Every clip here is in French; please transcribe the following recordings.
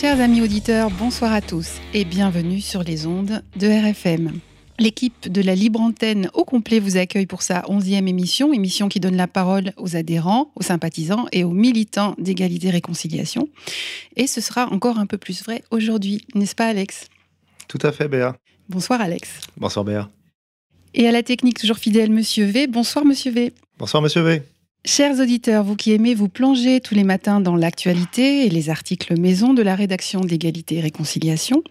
Chers amis auditeurs, bonsoir à tous et bienvenue sur les ondes de RFM. L'équipe de la Libre Antenne au complet vous accueille pour sa onzième émission, émission qui donne la parole aux adhérents, aux sympathisants et aux militants d'égalité réconciliation. Et ce sera encore un peu plus vrai aujourd'hui, n'est-ce pas Alex? Tout à fait Béa. Bonsoir Alex. Bonsoir Béa. Et à la technique toujours fidèle, Monsieur V. Bonsoir Monsieur V. Bonsoir Monsieur V. Chers auditeurs, vous qui aimez vous plonger tous les matins dans l'actualité et les articles maison de la rédaction d'égalité et réconciliation,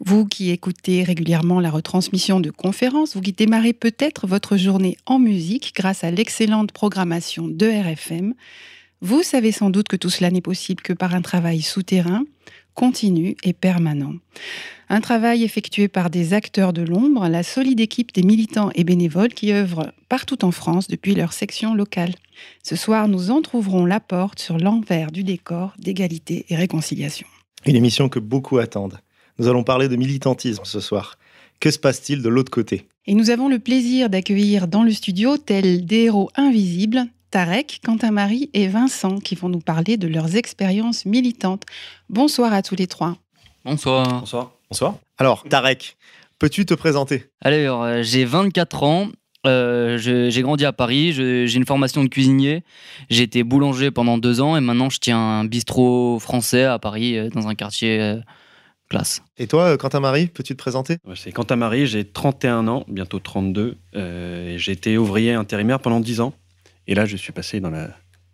vous qui écoutez régulièrement la retransmission de conférences, vous qui démarrez peut-être votre journée en musique grâce à l'excellente programmation de RFM, vous savez sans doute que tout cela n'est possible que par un travail souterrain, continu et permanent. Un travail effectué par des acteurs de l'ombre, la solide équipe des militants et bénévoles qui œuvrent partout en France depuis leur section locale. Ce soir, nous entrouvrons la porte sur l'envers du décor d'égalité et réconciliation. Une émission que beaucoup attendent. Nous allons parler de militantisme ce soir. Que se passe-t-il de l'autre côté? Et nous avons le plaisir d'accueillir dans le studio, tels des héros invisibles, Tarek, Quentin-Marie et Vincent qui vont nous parler de leurs expériences militantes. Bonsoir à tous les trois. Bonsoir. Bonsoir. Bonsoir. Alors, Tarek, peux-tu te présenter? Alors, euh, j'ai 24 ans. Euh, j'ai grandi à Paris. J'ai une formation de cuisinier. J'ai été boulanger pendant deux ans et maintenant je tiens un bistrot français à Paris euh, dans un quartier classe. Et toi, euh, Quentin-Marie, peux-tu te présenter? C'est Quentin Marie, j'ai 31 ans, bientôt 32. euh, et j'ai été ouvrier intérimaire pendant 10 ans. Et là, je suis passé dans la,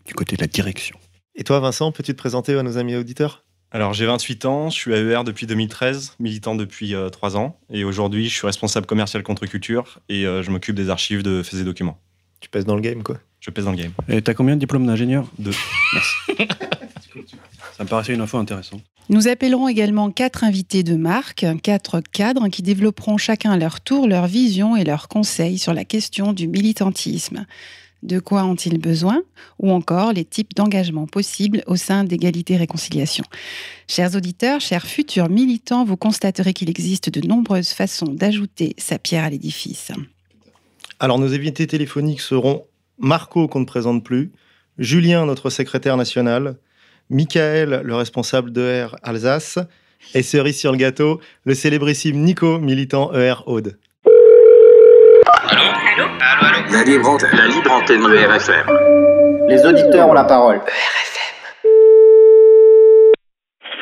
du côté de la direction. Et toi, Vincent, peux-tu te présenter à nos amis auditeurs? Alors j'ai 28 ans, je suis AER depuis 2013, militant depuis 3 ans, et aujourd'hui je suis responsable commercial contre-culture et euh, je m'occupe des archives de faits et documents. Tu pèses dans le game, quoi. Je pèse dans le game. Et t'as combien de diplômes d'ingénieur? Deux. Ça me paraissait une info intéressante. Nous appellerons également quatre invités de marque, quatre cadres qui développeront chacun à leur tour leur vision et leurs conseils sur la question du militantisme. De quoi ont-ils besoin? Ou encore les types d'engagement possibles au sein d'égalité et réconciliation? Chers auditeurs, chers futurs militants, vous constaterez qu'il existe de nombreuses façons d'ajouter sa pierre à l'édifice. Alors, nos invités téléphoniques seront Marco, qu'on ne présente plus, Julien, notre secrétaire national, Michael, le responsable d'ER Alsace, et cerise sur le gâteau, le célébrissime Nico, militant ER Aude. La libre antenne. La libre antenne de RFM. Les auditeurs ont la parole.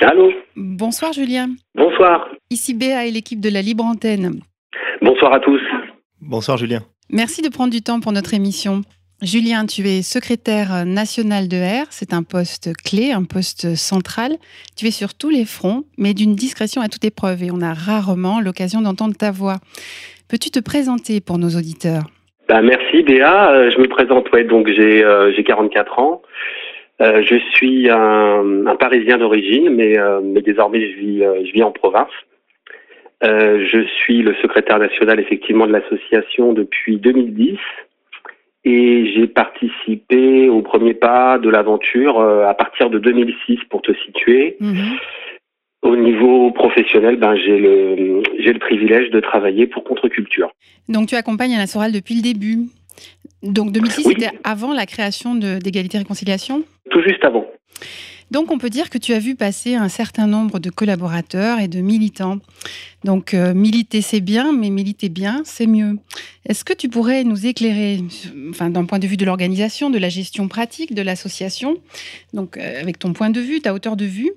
Allô Bonsoir Julien. Bonsoir. Ici Béa et l'équipe de la Libre Antenne. Bonsoir à tous. Bonsoir, Julien. Merci de prendre du temps pour notre émission. Julien, tu es secrétaire national de R. C'est un poste clé, un poste central. Tu es sur tous les fronts, mais d'une discrétion à toute épreuve. Et on a rarement l'occasion d'entendre ta voix. Peux-tu te présenter pour nos auditeurs? Bah, merci Béa. Euh, je me présente. Ouais, donc j'ai euh, j'ai 44 ans. Euh, je suis un, un Parisien d'origine, mais, euh, mais désormais je vis, je vis en province. Je suis le secrétaire national effectivement de l'association depuis 2010 et j'ai participé au premier pas de l'aventure à partir de 2006 pour te situer. Mhm. Au niveau professionnel, ben, j'ai le, j'ai le privilège de travailler pour Contre-Culture. Donc tu accompagnes Alain Soral depuis le début. Donc 2006, Oui. c'était avant la création de- d'égalité et réconciliation? Tout juste avant. Donc on peut dire que tu as vu passer un certain nombre de collaborateurs et de militants. Donc euh, militer c'est bien, mais militer bien c'est mieux. Est-ce que tu pourrais nous éclairer, enfin d'un point de vue de l'organisation, de la gestion pratique de l'association, donc euh, avec ton point de vue, ta hauteur de vue,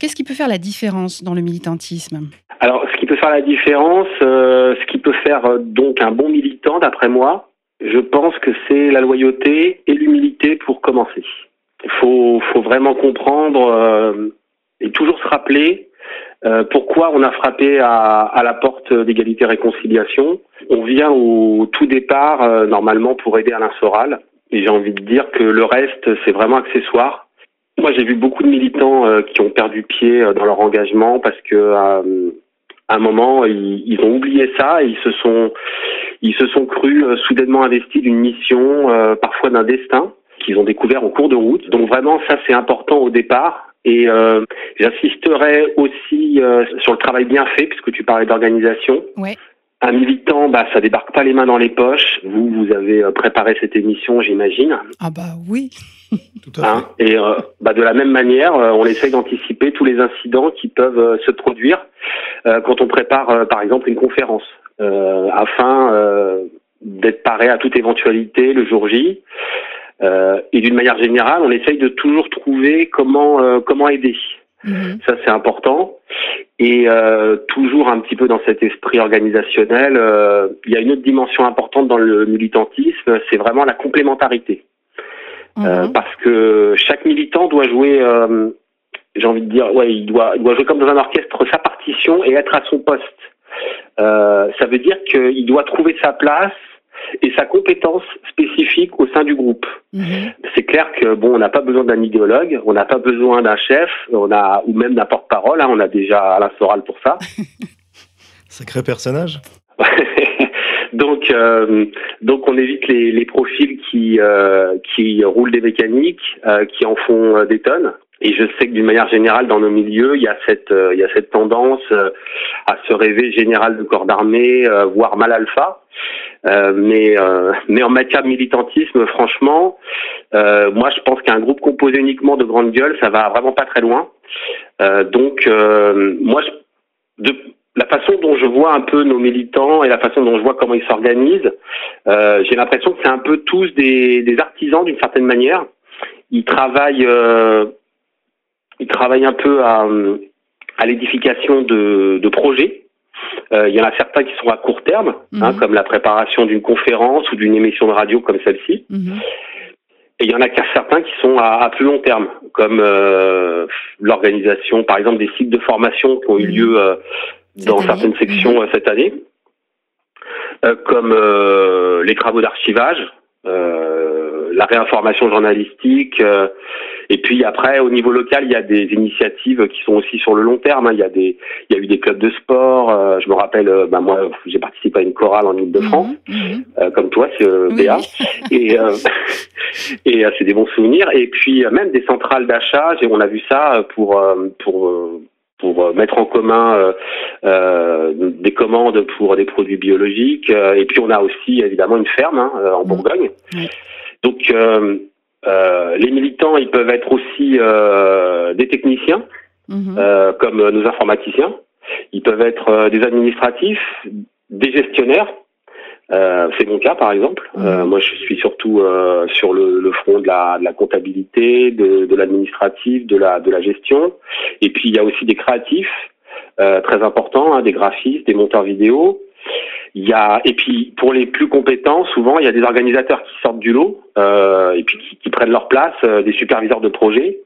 qu'est-ce qui peut faire la différence dans le militantisme? Alors, ce qui peut faire la différence, euh, ce qui peut faire euh, donc un bon militant, d'après moi, je pense que c'est la loyauté et l'humilité pour commencer. Il faut, vraiment comprendre euh, et toujours se rappeler pourquoi on a frappé à, à la porte d'égalité et réconciliation. On vient au tout départ, normalement, pour aider Alain Soral. Et j'ai envie de dire que le reste, c'est vraiment accessoire. Moi, j'ai vu beaucoup de militants euh, qui ont perdu pied euh, dans leur engagement parce que euh, à un moment, ils, ils, ont oublié ça et ils se sont, ils se sont crus soudainement investis d'une mission, parfois d'un destin qu'ils ont découvert en cours de route. Donc vraiment, ça c'est important au départ. Et euh, j'insisterai aussi euh, sur le travail bien fait, puisque tu parlais d'organisation. Ouais. Un militant, bah, ça débarque pas les mains dans les poches. Vous, vous avez euh, préparé cette émission, j'imagine. Ah bah oui. Tout à hein Et euh, bah, de la même manière, euh, on essaye d'anticiper tous les incidents qui peuvent se produire quand on prépare, par exemple, une conférence, afin d'être paré à toute éventualité le jour J. Euh, et d'une manière générale, on essaye de toujours trouver comment euh, comment aider. Mhm. Ça c'est important. Et euh, toujours un petit peu dans cet esprit organisationnel, euh, il y a une autre dimension importante dans le militantisme, c'est vraiment la complémentarité. Mhm. parce que chaque militant doit jouer, j'ai envie de dire, ouais, il doit, il doit jouer comme dans un orchestre sa partition et être à son poste. ça veut dire qu'il doit trouver sa place et sa compétence spécifique au sein du groupe. Mhm. C'est clair que bon, on n'a pas besoin d'un idéologue, on n'a pas besoin d'un chef, on a ou même d'un porte-parole. Hein, on a déjà Alain Soral pour ça. Sacré personnage. donc, euh, donc on évite les, les profils qui euh, qui roulent des mécaniques, euh, qui en font euh, des tonnes. Et je sais que d'une manière générale, dans nos milieux, il y a cette, euh, il y a cette tendance euh, à se rêver général de corps d'armée, euh, voire mal alpha. Mais, mais en matière de militantisme, franchement, moi je pense qu'un groupe composé uniquement de grandes gueules, ça va vraiment pas très loin. donc, moi, je, de, la façon dont je vois un peu nos militants et la façon dont je vois comment ils s'organisent, j'ai l'impression que c'est un peu tous des, des artisans d'une certaine manière. Ils travaillent il travaille un peu à, à l'édification de, de projets. Euh, il y en a certains qui sont à court terme, hein, mhm. comme la préparation d'une conférence ou d'une émission de radio comme celle-ci. Mhm. Et il y en a certains qui sont à, à plus long terme, comme euh, l'organisation, par exemple, des cycles de formation qui ont eu mhm. lieu euh, dans certaines sections cette année, comme les travaux d'archivage, la réinformation journalistique, et puis après, au niveau local, il y a des initiatives qui sont aussi sur le long terme. Hein. Il y a des, il y a eu des clubs de sport. Euh, je me rappelle, euh, bah, moi, j'ai participé à une chorale en Ile-de-France, mhm, mhm. euh, comme toi, c'est Béa. Et, et c'est des bons souvenirs. Et puis même des centrales d'achat. On a vu ça pour pour pour mettre en commun euh, des commandes pour des produits biologiques. et puis on a aussi évidemment une ferme hein, en mhm. Bourgogne. Donc euh, les militants, ils peuvent être aussi euh, des techniciens, mhm. euh, comme nos informaticiens. Ils peuvent être des administratifs, des gestionnaires. c'est mon cas, par exemple. Mhm. moi, je suis surtout sur le, le, front de la, de la comptabilité, de, de l'administratif, de la, de la gestion. Et puis, il y a aussi des créatifs, très importants, hein, des graphistes, des monteurs vidéo. Il y a et puis pour les plus compétents, souvent il y a des organisateurs qui sortent du lot euh, et puis qui, prennent leur place, euh, des superviseurs de projet.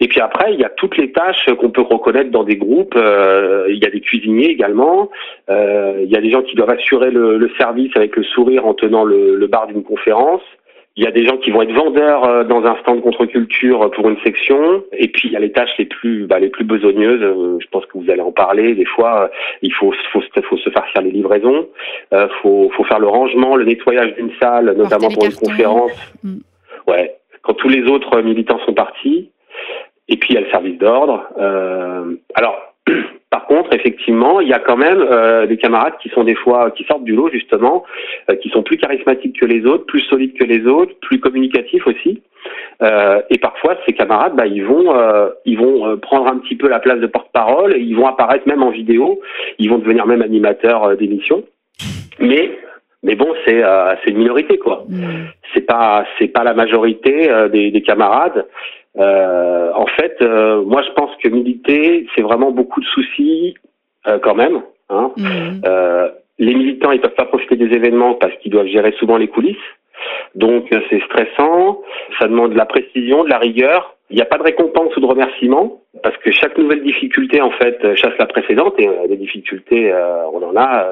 Et puis après, il y a toutes les tâches qu'on peut reconnaître dans des groupes. Euh, il y a des cuisiniers également. Il y a des gens qui doivent assurer le, service avec le sourire en tenant le bar d'une conférence. Il y a des gens qui vont être vendeurs euh, dans un stand contre-culture pour une section, et puis il y a les tâches les plus bah, les plus besogneuses. Euh, je pense que vous allez en parler. Des fois, euh, il faut faut, faut se faire faire les livraisons, euh, faut faut faire le rangement, le nettoyage d'une salle, notamment pour une conférence. Mm. Ouais, quand tous les autres militants sont partis, et puis il y a le service d'ordre. Euh, alors par contre, effectivement, il y a quand même euh, des camarades qui sont des fois qui sortent du lot justement, euh, qui sont plus charismatiques que les autres, plus solides que les autres, plus communicatifs aussi. Euh, et parfois, ces camarades, bah, ils vont, euh, ils vont prendre un petit peu la place de porte-parole, ils vont apparaître même en vidéo, ils vont devenir même animateurs d'émissions. Mais mais bon, c'est c'est une minorité quoi. Mmh. C'est pas c'est pas la majorité des, des camarades. Euh, en fait, euh, moi, je pense que militer, c'est vraiment beaucoup de soucis euh, quand même. Hein. Mhm. les militants, ils peuvent pas profiter des événements parce qu'ils doivent gérer souvent les coulisses. Donc c'est stressant, ça demande de la précision, de la rigueur. Il n'y a pas de récompense ou de remerciement parce que chaque nouvelle difficulté en fait chasse la précédente et des difficultés on en a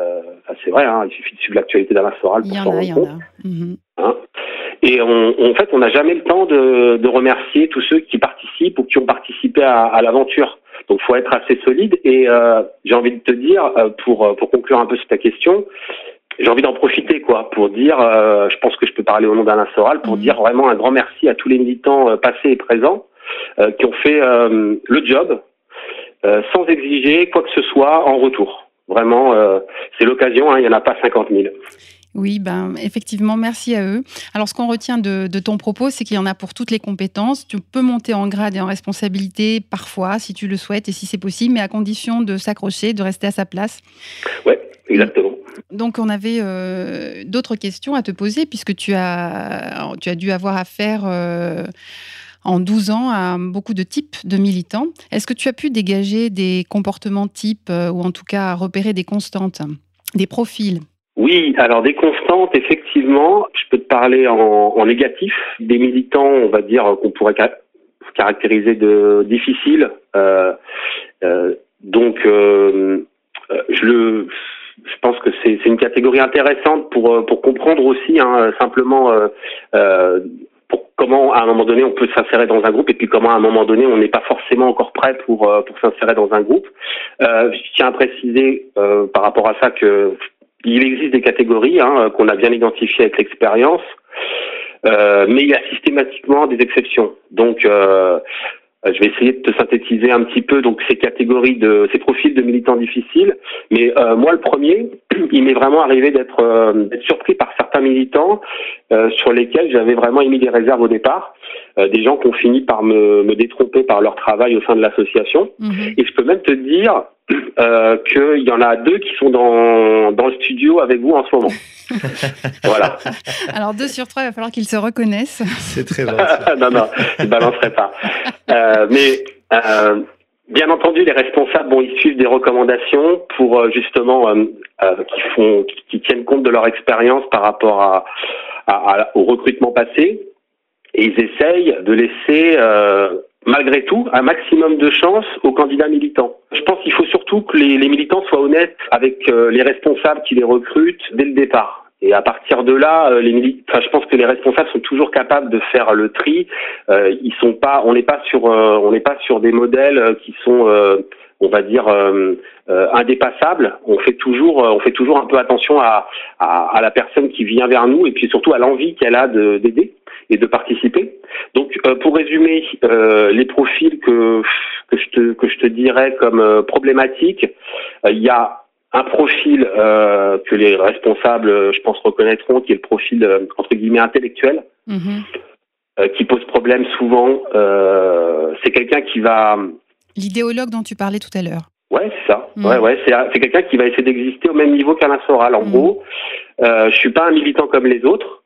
c'est vrai, hein, il suffit de suivre l'actualité d'Alain Soral pour y s'en en a, il y rendre en compte. a. Et on, en fait, on n'a jamais le temps de, de remercier tous ceux qui participent ou qui ont participé à, à l'aventure. Donc, faut être assez solide. Et euh, j'ai envie de te dire, euh, pour pour conclure un peu sur ta question, j'ai envie d'en profiter, quoi, pour dire, euh, je pense que je peux parler au nom d'Alain Soral, pour Mhm. dire vraiment un grand merci à tous les militants euh, passés et présents euh, qui ont fait euh, le job euh, sans exiger quoi que ce soit en retour. Vraiment, euh, c'est l'occasion. hein, il n'y en a pas 50 000. Oui, ben, effectivement, merci à eux. Alors, ce qu'on retient de, de ton propos, c'est qu'il y en a pour toutes les compétences. Tu peux monter en grade et en responsabilité parfois, si tu le souhaites et si c'est possible, mais à condition de s'accrocher, de rester à sa place. Ouais, exactement. Donc, on avait euh, d'autres questions à te poser, puisque tu as, tu as dû avoir affaire euh, en 12 ans à beaucoup de types de militants. Est-ce que tu as pu dégager des comportements types, euh, ou en tout cas repérer des constantes, des profils? Oui, alors des constantes, effectivement, je peux te parler en, en négatif. Des militants, on va dire, qu'on pourrait ca- caractériser de difficiles. Euh, euh, donc, euh, euh, je le, je pense que c'est une catégorie intéressante pour euh, pour comprendre aussi hein, simplement euh, pour comment à un moment donné on peut s'insérer dans un groupe et puis comment à un moment donné on n'est pas forcément encore prêt pour pour s'insérer dans un groupe. Je tiens à préciser par rapport à ça que il existe des catégories hein, qu'on a bien identifiées avec l'expérience, euh, mais il y a systématiquement des exceptions. Donc, euh, je vais essayer de te synthétiser un petit peu ces catégories de ces profils de militants difficiles. Mais euh, moi, le premier, il m'est vraiment arrivé d'être surpris par certains militants sur lesquels j'avais vraiment émis des réserves au départ. Euh, des gens qui ont fini par me, me détromper par leur travail au sein de l'association. Mhm. Et je peux même te dire euh, qu'il y en a deux qui sont dans, dans le studio avec vous en ce moment. voilà. Alors, deux sur trois, il va falloir qu'ils se reconnaissent. C'est très vrai. non, non, je balancerai pas. Euh, mais euh, bien entendu, les responsables, bon, ils suivent des recommandations pour euh, justement euh, euh, qui font, qui, qui tiennent compte de leur expérience par rapport à, à- à- au recrutement passé, et ils essayent de laisser euh, malgré tout un maximum de chance aux candidats militants. Je pense qu'il faut surtout que les, militants soient honnêtes avec euh, les responsables qui les recrutent dès le départ. Et à partir de là, euh, les mili- enfin, je pense que les responsables sont toujours capables de faire le tri. Euh, ils sont pas, on n'est pas sur, on n'est pas sur des modèles qui sont, on va dire, indépassables. On fait toujours, on fait toujours un peu attention à, à, à la personne qui vient vers nous et puis surtout à l'envie qu'elle a de- d'aider et de participer. Donc, euh, pour résumer, euh, les profils que que je te que je te dirais comme euh, problématiques, euh, il y a un profil que les responsables, je pense, reconnaîtront, qui est le profil entre guillemets intellectuel, Mhm. euh, qui pose problème souvent. C'est quelqu'un qui va, L'idéologue dont tu parlais tout à l'heure. ouais, c'est ça. Mm. Ouais, ouais, c'est c'est quelqu'un qui va essayer d'exister au même niveau qu'Alain Soral. En Mm. gros, euh, je suis pas un militant comme les autres.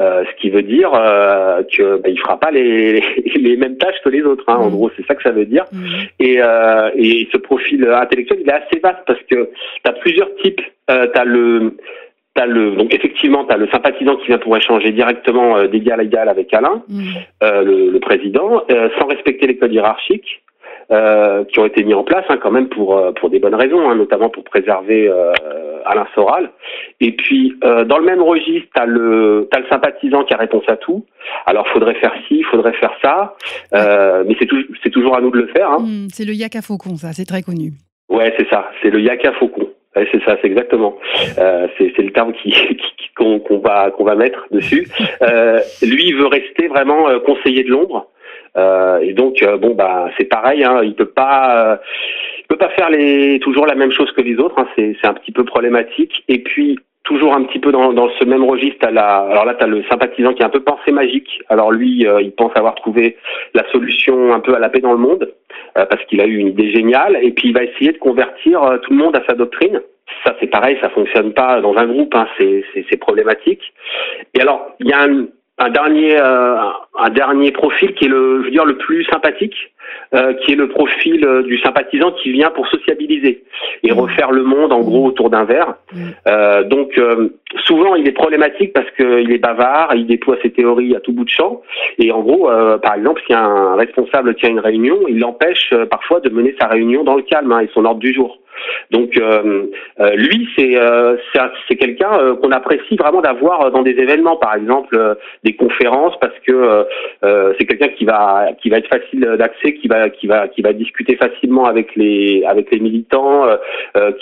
Euh, ce qui veut dire euh, que bah, il fera pas les, les mêmes tâches que les autres. Hein. En Mm. gros, c'est ça que ça veut dire. Mhm. Et, euh, et ce profil intellectuel, il est assez vaste parce que tu as plusieurs types. Euh, tu as le T'as le, donc effectivement, tu as le sympathisant qui vient pour échanger directement euh, d'égal à égal avec Alain, Mhm. euh, le, le président, euh, sans respecter les codes hiérarchiques euh, qui ont été mis en place hein, quand même pour euh, pour des bonnes raisons, hein, notamment pour préserver euh, Alain Soral. Et puis euh, dans le même registre, t'as le t'as le sympathisant qui a réponse à tout. Alors faudrait faire ci, faudrait faire ça, euh, mais c'est c'est toujours à nous de le faire. Hein. Mhm. C'est le yak à faucon, ça, c'est très connu. Ouais, c'est ça. C'est le yaka faucon. Ouais, c'est ça, c'est exactement. Euh, c'est le terme qui qui- qui- qu'on qu'on va qu'on va mettre dessus. Euh, lui, il veut rester vraiment euh, conseiller de l'ombre. Euh, et donc euh, bon bah c'est pareil. Hein, il peut pas euh, il peut pas faire les toujours la même chose que les autres. Hein, c'est c'est un petit peu problématique. Et puis toujours un petit peu dans, dans ce même registre, la, alors là, tu as le sympathisant qui est un peu pensée magique. Alors lui, euh, il pense avoir trouvé la solution un peu à la paix dans le monde, euh, parce qu'il a eu une idée géniale, et puis il va essayer de convertir euh, tout le monde à sa doctrine. Ça, c'est pareil, ça fonctionne pas dans un groupe, hein, c'est problématique. Et alors, il y a un, un dernier, euh, un dernier profil qui est le, je veux dire, le plus sympathique, euh, qui est le profil euh, du sympathisant qui vient pour sociabiliser et refaire le monde en gros autour d'un verre. Euh, donc euh, souvent il est problématique parce qu'il est bavard, il déploie ses théories à tout bout de champ et en gros, euh, par exemple, si un responsable tient une réunion, il l'empêche euh, parfois de mener sa réunion dans le calme hein, et son ordre du jour. Donc euh, euh, lui, c'est euh, c'est un- c'est quelqu'un qu'on apprécie vraiment d'avoir dans des événements, par exemple des conférences, parce que c'est quelqu'un qui va qui va être facile d'accès, qui va qui va qui va discuter facilement avec les avec les militants,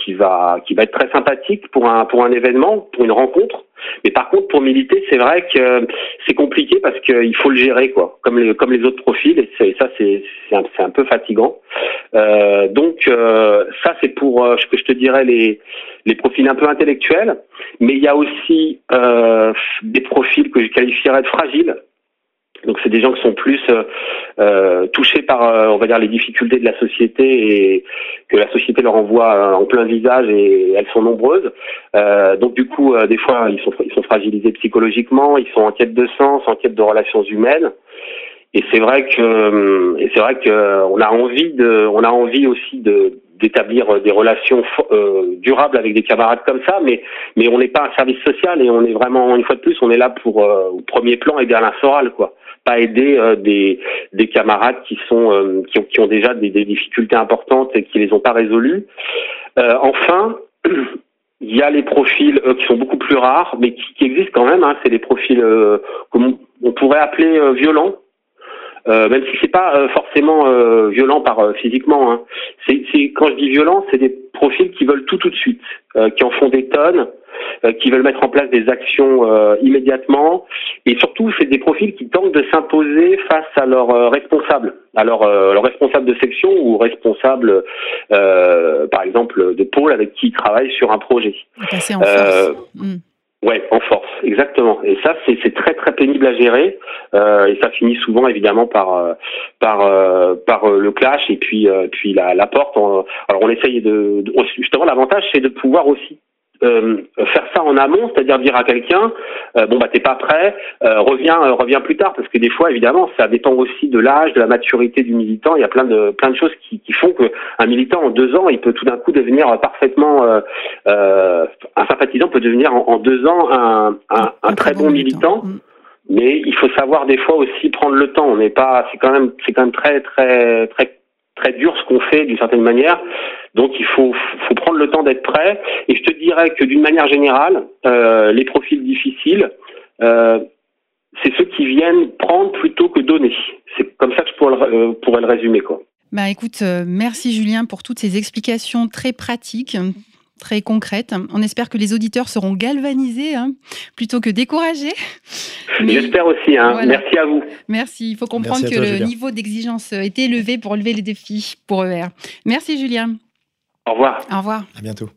qui va qui va être très sympathique pour un pour un événement, pour une rencontre. Mais par contre, pour militer, c'est vrai que c'est compliqué parce qu'il faut le gérer, quoi, comme les, comme les autres profils, et ça, c'est un, un peu fatigant. Euh, donc, euh, ça, c'est pour euh, ce que je te dirais les, les profils un peu intellectuels, mais il y a aussi euh, des profils que je qualifierais de fragiles. Donc, c'est des gens qui sont plus euh, euh, touchés par, euh, on va dire, les difficultés de la société et que la société leur envoie euh, en plein visage et elles sont nombreuses. Euh, donc du coup, des fois, ils sont, ils sont fragilisés psychologiquement, ils sont en quête de sens, en quête de relations humaines. Et c'est vrai que, et c'est vrai que on a envie de, on a envie aussi de d'établir des relations euh, durables avec des camarades comme ça, mais mais on n'est pas un service social et on est vraiment une fois de plus, on est là pour euh, au premier plan aider Alain Soral, quoi, pas aider euh, des des camarades qui sont euh, qui ont déjà des, des difficultés importantes et qui les ont pas résolues. Euh, enfin, il y a les profils qui sont beaucoup plus rares, mais qui, existent quand même. Hein, c'est les profils euh, qu'on on pourrait appeler violents, même si c'est pas euh, forcément euh, violent par euh, physiquement. Hein. C'est, quand je dis violent, c'est des profils qui veulent tout tout de suite, euh, qui en font des tonnes, euh, qui veulent mettre en place des actions euh, immédiatement, et surtout c'est des profils qui tentent de s'imposer face à leurs euh, responsables, à leurs euh, leurs responsables de section ou responsables, euh, par exemple, de pôle avec qui ils travaillent sur un projet. Passer en Euh, force. Ouais, en force, exactement. Et ça, c'est très très pénible à gérer. Euh, et ça finit souvent évidemment par euh, par euh, par euh, le clash et puis puis la, la porte. Alors on essaye de, de- justement l'avantage, c'est de pouvoir aussi euh, faire ça en amont, c'est-à-dire dire à quelqu'un euh, bon bah t'es pas prêt, euh, reviens euh, reviens plus tard parce que des fois évidemment ça dépend aussi de l'âge, de la maturité du militant. Il y a plein de plein de choses qui, qui font que un militant en deux ans il peut tout d'un coup devenir parfaitement euh, euh, un sympathisant peut devenir en, en deux ans un, un, un très bon militant. Mm. Mais il faut savoir des fois aussi prendre le temps. On n'est pas, c'est quand même, c'est quand même très, très, très, très dur ce qu'on fait d'une certaine manière. Donc il faut, faut prendre le temps d'être prêt. Et je te dirais que d'une manière générale, euh, les profils difficiles, euh, c'est ceux qui viennent prendre plutôt que donner. C'est comme ça que je pourrais le, euh, pourrais le résumer, quoi. Bah écoute, euh, merci Julien pour toutes ces explications très pratiques, très concrètes. On espère que les auditeurs seront galvanisés hein, plutôt que découragés. Mais- J'espère aussi. Hein. Voilà. Merci à vous. Merci. Il faut comprendre que le Julien. niveau d'exigence est élevé pour relever les défis pour ER. Merci Julien. Au revoir. Au revoir. À bientôt.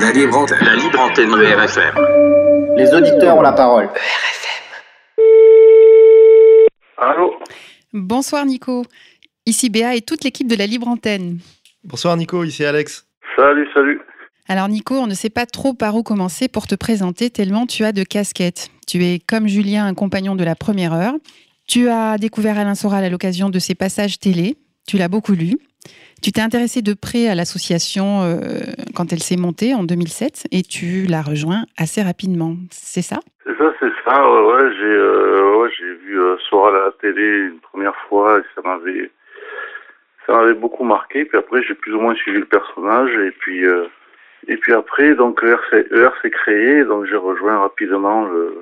La libre antenne. La libre antenne de RFM. Les auditeurs ont la parole. Allô Bonsoir Nico. Ici Béa et toute l'équipe de la Libre Antenne. Bonsoir Nico, ici Alex. Salut, salut. Alors Nico, on ne sait pas trop par où commencer pour te présenter tellement tu as de casquettes. Tu es comme Julien un compagnon de la première heure. Tu as découvert Alain Soral à l'occasion de ses passages télé. Tu l'as beaucoup lu. Tu t'es intéressé de près à l'association euh, quand elle s'est montée en 2007 et tu l'as rejoint assez rapidement. C'est ça? C'est ça, c'est ça. Ouais, euh, ouais, j'ai vu euh, Soral à la télé une première fois et ça m'avait ça m'avait beaucoup marqué. Puis après, j'ai plus ou moins suivi le personnage et puis euh, et puis après, donc s'est créé, donc j'ai rejoint rapidement le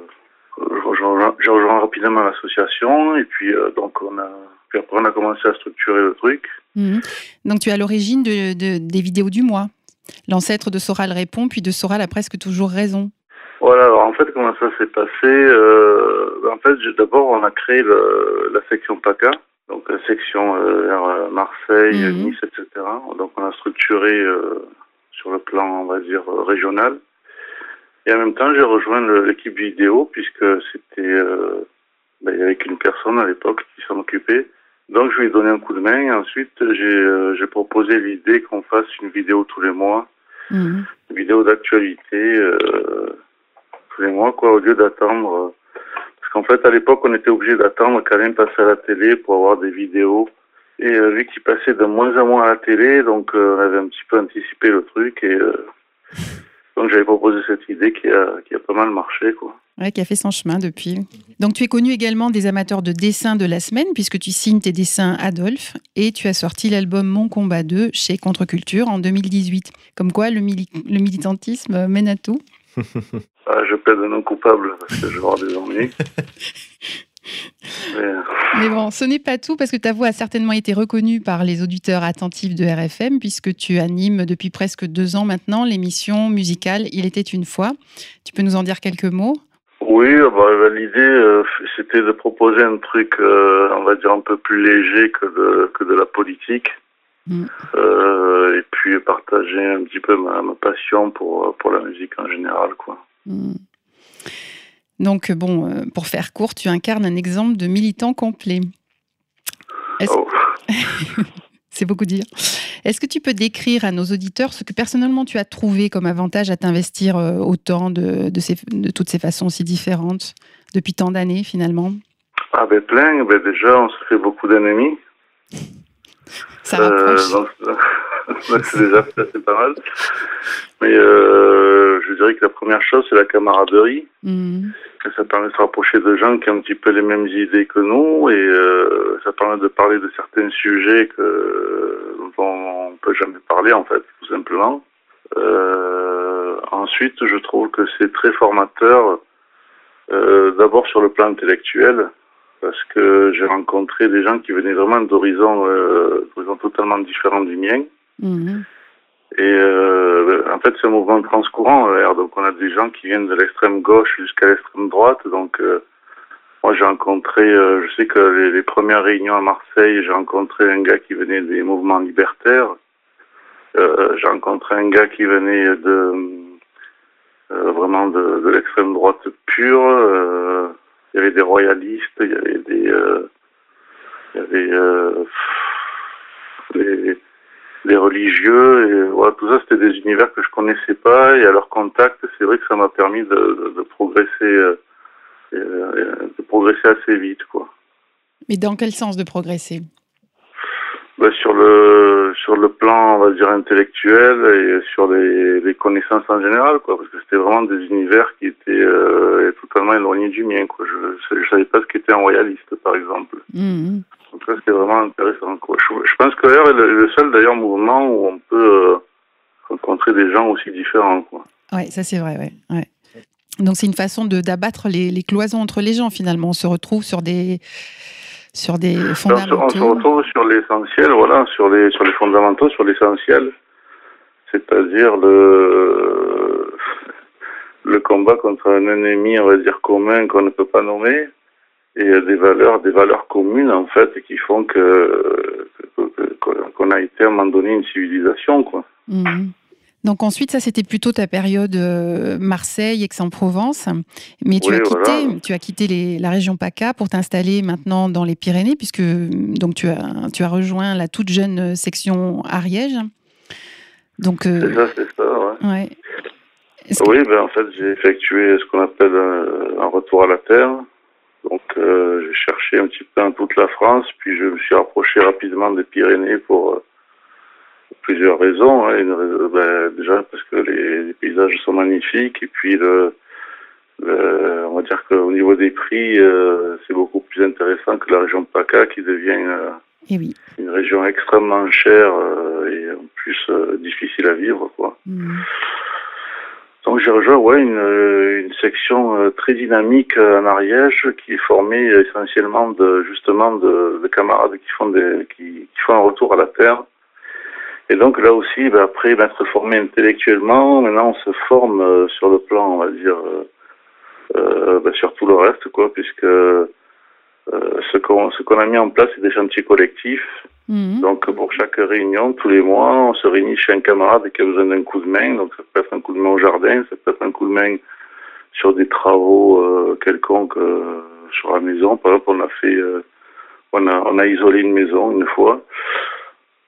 j'ai rapidement l'association et puis donc on a puis après on a commencé à structurer le truc. Mhm. Donc tu es à l'origine de, de- des vidéos du mois. L'ancêtre de Soral répond, puis de Soral a presque toujours raison. Voilà, alors en fait, comment ça s'est passé euh, En fait, d'abord, on a créé le- la section PACA, donc la section euh, vers euh, Marseille, Mhm. Nice, etc. Donc on a structuré euh, sur le plan, on va dire, régional. Et en même temps, j'ai rejoint l'équipe vidéo, puisque c'était... Ben, avait qu'une personne à l'époque qui s'en occupait. Donc je lui ai donné un coup de main et ensuite j'ai euh, j'ai proposé l'idée qu'on fasse une vidéo tous les mois Mhm. une vidéo d'actualité euh, tous les mois, quoi, au lieu d'attendre. euh, parce qu'en fait, à l'époque, on était obligé d'attendre qu'Alain passe à la télé pour avoir des vidéos. Et euh, vu qu'il passait de moins en moins à la télé, donc euh, on avait un petit peu anticipé le truc. Et euh, donc j'avais proposé cette idée qui a, qui a pas mal marché, quoi. Ouais, qui a fait son chemin depuis. Donc tu es connu également des amateurs de dessin de la semaine puisque tu signes tes dessins Adolphe et tu as sorti l'album Mon combat 2 chez Contre-Culture en 2018. Comme quoi le, le militantisme mène à tout. ah, je plaide non coupable parce que je vais avoir des ennuis. Mais... bon, ce n'est pas tout parce que ta voix a certainement été reconnue par les auditeurs attentifs de RFM puisque tu animes depuis presque deux ans maintenant l'émission musicale Il était une fois. Tu peux nous en dire quelques mots? Oui, ah bah, l'idée euh, c'était de proposer un truc, euh, on va dire, un peu plus léger que de, que de la politique. Mm. Euh, et puis partager un petit peu ma, passion pour, pour la musique en général. quoi. Mm. Donc, bon, pour faire court, tu incarnes un exemple de militant complet. Oh. C'est beaucoup dire. Est-ce que tu peux décrire à nos auditeurs ce que personnellement tu as trouvé comme avantage à t'investir euh, autant de, toutes ces façons si différentes depuis tant d'années finalement? Ah ben plein, ben déjà on se fait beaucoup d'ennemis. Ça rapproche. Euh, c'est déjà c'est pas mal. Mais euh, je dirais que la première chose, c'est la camaraderie. Mhm. Ça permet de se rapprocher de gens qui ont un petit peu les mêmes idées que nous et euh, ça permet de parler de certains sujets que, dont on ne peut jamais parler, en fait, tout simplement. Ensuite, je trouve que c'est très formateur, d'abord sur le plan intellectuel, parce que j'ai rencontré des gens qui venaient vraiment d'horizons euh, totalement différents du mien. Mhm. Et euh, en fait, c'est un mouvement transcourant, l'air. Donc, on a des gens qui viennent de l'extrême gauche jusqu'à l'extrême droite. Donc, euh, moi, j'ai rencontré, je sais que les, les, premières réunions à Marseille, j'ai rencontré un gars qui venait des mouvements libertaires. J'ai rencontré un gars qui venait de vraiment de, de l'extrême droite pure. Il y avait des royalistes, il y avait des, il y avait les religieux, et voilà, tout ça c'était des univers que je connaissais pas, et à leur contact, c'est vrai que ça m'a permis de, progresser, euh, euh, de progresser assez vite, quoi. Mais dans quel sens de progresser? Ben, sur le sur le plan on va dire intellectuel et sur les, les connaissances en général quoi parce que c'était vraiment des univers qui étaient euh, totalement éloignés du mien quoi je, je savais pas ce qu'était un royaliste par exemple mmh. Donc ça, c'était vraiment intéressant. Quoi. Je, pense que l'air est le, seul d'ailleurs mouvement où on peut euh, rencontrer des gens aussi différents. Quoi. Ouais, ça c'est vrai. Ouais. ouais. Donc c'est une façon de, d'abattre les, les, cloisons entre les gens finalement. On se retrouve sur des sur des fondamentaux. On se, retrouve sur l'essentiel, voilà, sur les sur les fondamentaux, sur l'essentiel, c'est-à-dire le le combat contre un ennemi, on va dire commun qu'on ne peut pas nommer et des valeurs, des valeurs communes en fait qui font que qu'on a été à un moment donné une civilisation quoi. Mhm. Donc ensuite, ça c'était plutôt ta période euh, Marseille, Aix-en-Provence, mais tu as quitté, tu as quitté les, la région PACA pour t'installer maintenant dans les Pyrénées, puisque donc tu as tu as rejoint la toute jeune section Ariège. Donc euh, c'est ça, c'est ça, ouais. Oui, ben en fait j'ai effectué ce qu'on appelle un retour à la terre. Donc euh, j'ai cherché un petit peu dans toute la France, puis je me suis rapproché rapidement des Pyrénées pour, euh, plusieurs raisons. Hein. Une, ben, déjà parce que les, paysages sont magnifiques, et puis le, on va dire qu'au niveau des prix, euh, c'est beaucoup plus intéressant que la région de PACA qui devient eh oui. une région extrêmement chère et en plus difficile à vivre. quoi. Mmh. Donc j'ai rejoint ouais, une, euh, une section euh, très dynamique euh, en Ariège qui est formée essentiellement de justement de, de camarades qui font des qui, qui, font un retour à la terre. Et donc là aussi, ben, après m'être formé intellectuellement, maintenant on se forme sur le plan, on va dire, euh, ben, sur tout le reste, quoi, puisque ce qu'on ce qu'on a mis en place, c'est des chantiers collectifs Mhm. Donc pour chaque réunion, tous les mois, on se réunit chez un camarade qui a besoin d'un coup de main. Donc ça peut être un coup de main au jardin, ça peut être un coup de main sur des travaux euh, quelconques euh, sur la maison. Par exemple, on a fait, euh, on a, on a isolé une maison une fois.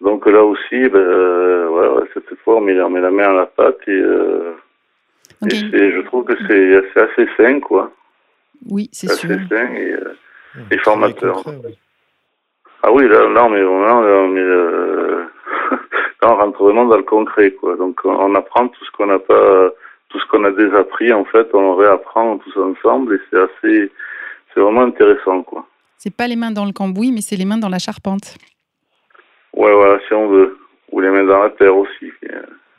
Donc là aussi, ben, ouais, cette fois, on met, on met, la main à la pâte et, et je trouve que c'est assez sain, quoi. Oui, c'est sûr. Assez sain et, et formateur. Ah oui, là, là on est vraiment, euh, on rentre vraiment dans le concret, quoi. Donc, on apprend tout ce qu'on n'a pas, tout ce qu'on a déjà appris, en fait, on réapprend tous ensemble, et c'est assez, c'est vraiment intéressant, quoi. C'est pas les mains dans le cambouis, mais c'est les mains dans la charpente. Ouais, voilà, si on veut. Ou les mains dans la terre aussi.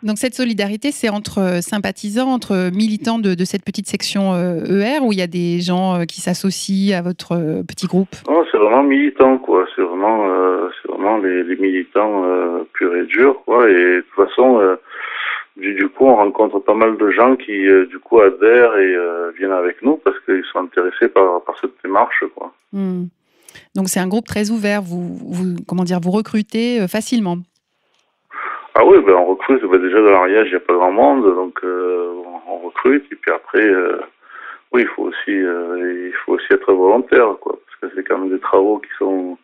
Donc cette solidarité, c'est entre euh, sympathisants, entre militants de, de cette petite section euh, ER, où il y a des gens euh, qui s'associent à votre petit groupe? Non, c'est vraiment militant, quoi. C'est vraiment, euh, vraiment les, les militants euh, purs et durs, quoi. Et de toute façon, euh, du, du coup, on rencontre pas mal de gens qui, du coup, adhèrent et viennent avec nous parce qu'ils sont intéressés par, par cette démarche, quoi. Hmm. Donc c'est un groupe très ouvert. Vous, vous comment dire, vous recrutez euh, facilement. Ah oui, ben on recrute. Ben déjà dans l'Ariège, il n'y a pas grand monde, donc euh, on, recrute. Et puis après, euh, oui, il faut aussi, il faut aussi être volontaire, quoi, parce que c'est quand même des travaux qui sont,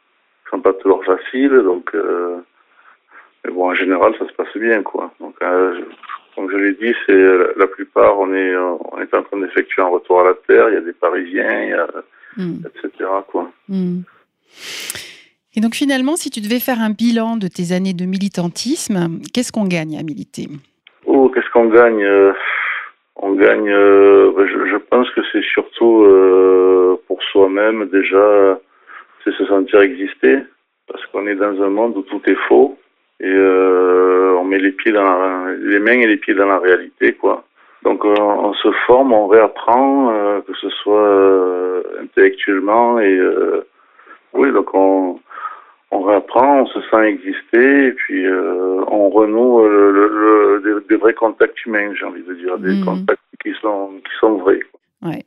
sont pas toujours faciles. Donc, mais bon, en général, ça se passe bien, quoi. Donc, je- comme je l'ai dit, c'est la, plupart, on est, on est en train d'effectuer un retour à la terre. Il y a des Parisiens, il y a, Hmm. etc., quoi. Hmm. Et donc finalement, si tu devais faire un bilan de tes années de militantisme, qu'est-ce qu'on gagne à militer? Oh, qu'est-ce qu'on gagne euh, On gagne, euh, ben, je, je pense que c'est surtout euh, pour soi-même déjà, c'est se sentir exister, parce qu'on est dans un monde où tout est faux et on met les pieds dans la, les mains et les pieds dans la réalité, quoi. Donc euh, on se forme, on réapprend, euh, que ce soit euh, intellectuellement et euh, oui, donc on on réapprend, on se sent exister, et puis on renoue le, le- des, des vrais contacts humains, j'ai envie de dire, des Mhm. contacts qui sont, qui sont vrais. Ouais.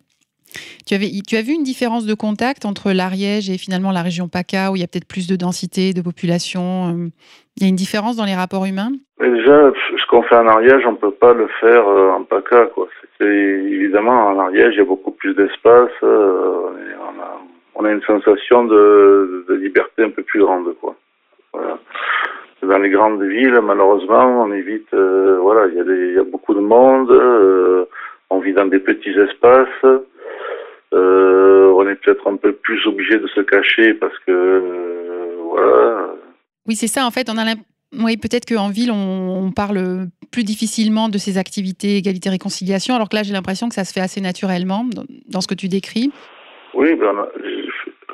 Tu, avais, tu as vu une différence de contact entre l'Ariège et finalement la région PACA, où il y a peut-être plus de densité, de population euh, Il y a une différence dans les rapports humains? Déjà, ce qu'on fait en Ariège, on peut pas le faire euh, en PACA, quoi. Évidemment en Ariège, il y a beaucoup plus d'espace, euh, on, a, une sensation de, liberté un peu plus grande, quoi. Dans les grandes villes, malheureusement, on évite, voilà, il y, a beaucoup de monde, on vit dans des petits espaces, euh, on est peut-être un peu plus obligé de se cacher parce que, euh, voilà, Oui, c'est ça. En fait, on a oui, peut-être qu'en ville, on, on parle plus difficilement de ces activités égalité-réconciliation, alors que là, j'ai l'impression que ça se fait assez naturellement dans, dans ce que tu décris. Oui, ben on, a,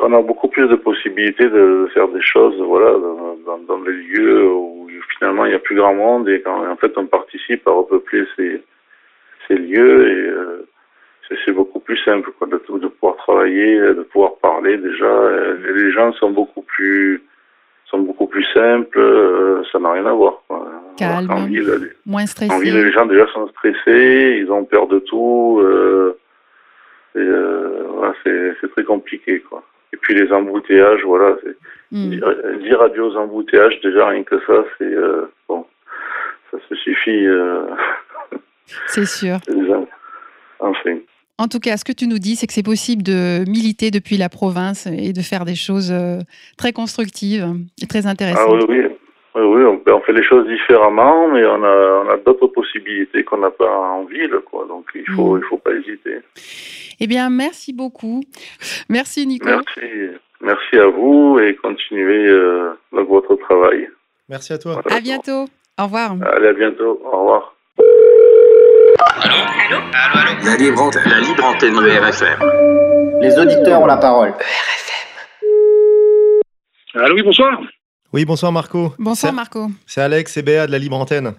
on a beaucoup plus de possibilités de faire des choses, voilà, dans, dans, dans des lieux où finalement il n'y a plus grand monde et quand en fait on participe à repeupler ces, ces lieux et euh, c'est- beaucoup plus simple quoi, de, de pouvoir travailler, de pouvoir parler déjà. euh, Les gens sont beaucoup plus sont beaucoup plus simples, euh, ça n'a rien à voir. Quoi. Calme, qu'en ville, les- moins en stressé. ville, les gens déjà sont stressés, ils ont peur de tout. Euh, voilà, c'est très compliqué, quoi. Et puis les embouteillages, voilà. Hmm. Dire, dire adieu aux embouteillages, déjà rien que ça, c'est bon, ça se suffit. C'est sûr. Enfin. En tout cas, ce que tu nous dis, c'est que c'est possible de militer depuis la province et de faire des choses euh, très constructives et très Ah intéressantes. oui, oui. Oui, oui, on, on fait les choses différemment, mais on a, on a d'autres possibilités qu'on n'a pas en ville, quoi. Donc il faut, Mm. il faut pas hésiter. Eh bien, merci beaucoup. Merci, Nico. Merci, merci à vous et continuez euh, votre travail. Merci à toi. À bientôt. Au revoir. Allez, à bientôt. Au revoir. La libre antenne, la libre antenne de RFM. Les auditeurs ont la parole. Allô, oui, bonsoir. Oui, bonsoir Marco. Bonsoir, C'est- Marco. C'est Alex et Béa de la Libre Antenne.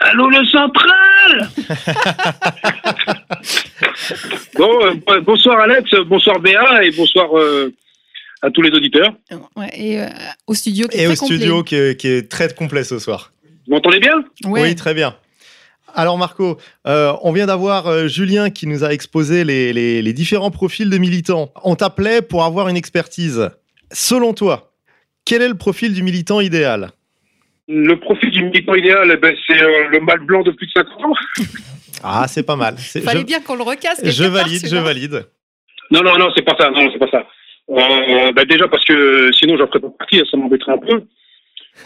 Allô, le central Bon, euh, bon- bonsoir Alex, bonsoir Béa et bonsoir euh, à tous les auditeurs. Ouais, et euh, au studio qui est Et très au studio complet. qui est, qui est très complet ce soir. Vous m'entendez bien? Ouais. Oui, très bien. Alors Marco, euh, on vient d'avoir euh, Julien qui nous a exposé les, les- les différents profils de militants. On t'appelait pour avoir une expertise. Selon toi, quel est le profil du militant idéal? Le profil du militant idéal, eh ben, c'est euh, le mâle blanc de plus de 50 ans. Ah, c'est pas mal. C'est- Fallait je, bien qu'on le recasse. je part, valide, je valide. Non, non, non, c'est pas ça. Non, c'est pas ça. Euh, bah, déjà parce que sinon j'en ferais pas partie, ça m'embêterait un peu.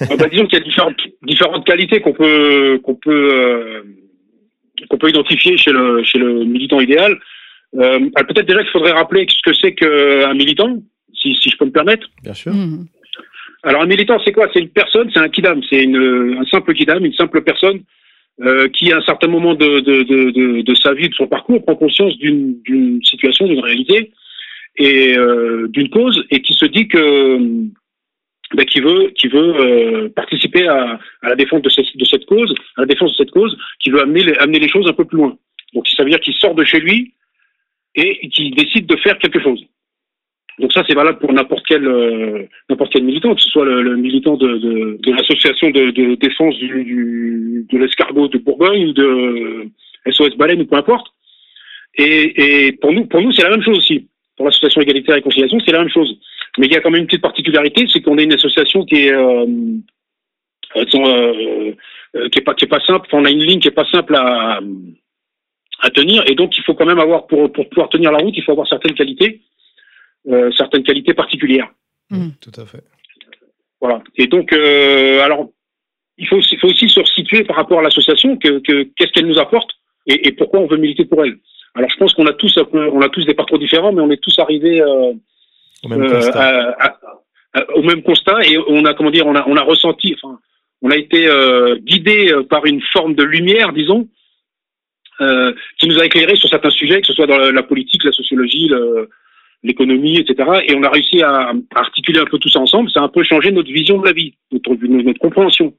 Euh, bah, disons qu'il y a différentes, différentes qualités qu'on peut qu'on peut euh, qu'on peut identifier chez le chez le militant idéal. Euh, Peut-être déjà qu'il faudrait rappeler ce que c'est qu'un militant, si, si je peux me permettre. Bien sûr. Mhm. Alors un militant, c'est quoi? C'est une personne, c'est un kidam, c'est un simple kidam, une simple personne euh, qui à un certain moment de, de, de, de, de sa vie, de son parcours, prend conscience d'une d'une situation, d'une réalité et euh, d'une cause, et qui se dit que ben, qui veut, euh, participer à, la défense de, cette- cause, à la défense de cette cause, qui veut amener les, choses un peu plus loin. Donc ça veut dire qu'il sort de chez lui et qui décide de faire quelque chose. Donc ça, c'est valable pour n'importe quel euh, militant, que ce soit le, militant de, l'association de, défense de l'escargot de Bourgogne, ou de SOS Baleine ou peu importe. Et, et pour nous, pour nous, c'est la même chose aussi. Pour l'association Égalité et Réconciliation, c'est la même chose. Mais il y a quand même une petite particularité, c'est qu'on est une association qui est euh, euh, euh, qui est pas qui est pas simple. Enfin, on a une ligne qui est pas simple à à tenir, et donc il faut quand même avoir pour pour pouvoir tenir la route, il faut avoir certaines qualités, euh, certaines qualités particulières. Tout à fait. Voilà. Et donc, euh, alors, il faut, aussi- il faut aussi se resituer par rapport à l'association, que, que- qu'est-ce qu'elle nous apporte et, et pourquoi on veut militer pour elle. Alors, je pense qu'on a tous on a tous des parcours différents, mais on est tous arrivés euh, Au même euh, constat. à- à- à- au même constat et on a, comment dire, on a, on a ressenti, enfin, on a été euh, guidé euh, par une forme de lumière, disons, euh, qui nous a éclairé sur certains sujets, que ce soit dans la, la politique, la sociologie, l'économie, etc. Et on a réussi à, à articuler un peu tout ça ensemble. Ça a un peu changé notre vision de la vie, notre, notre, notre compréhension.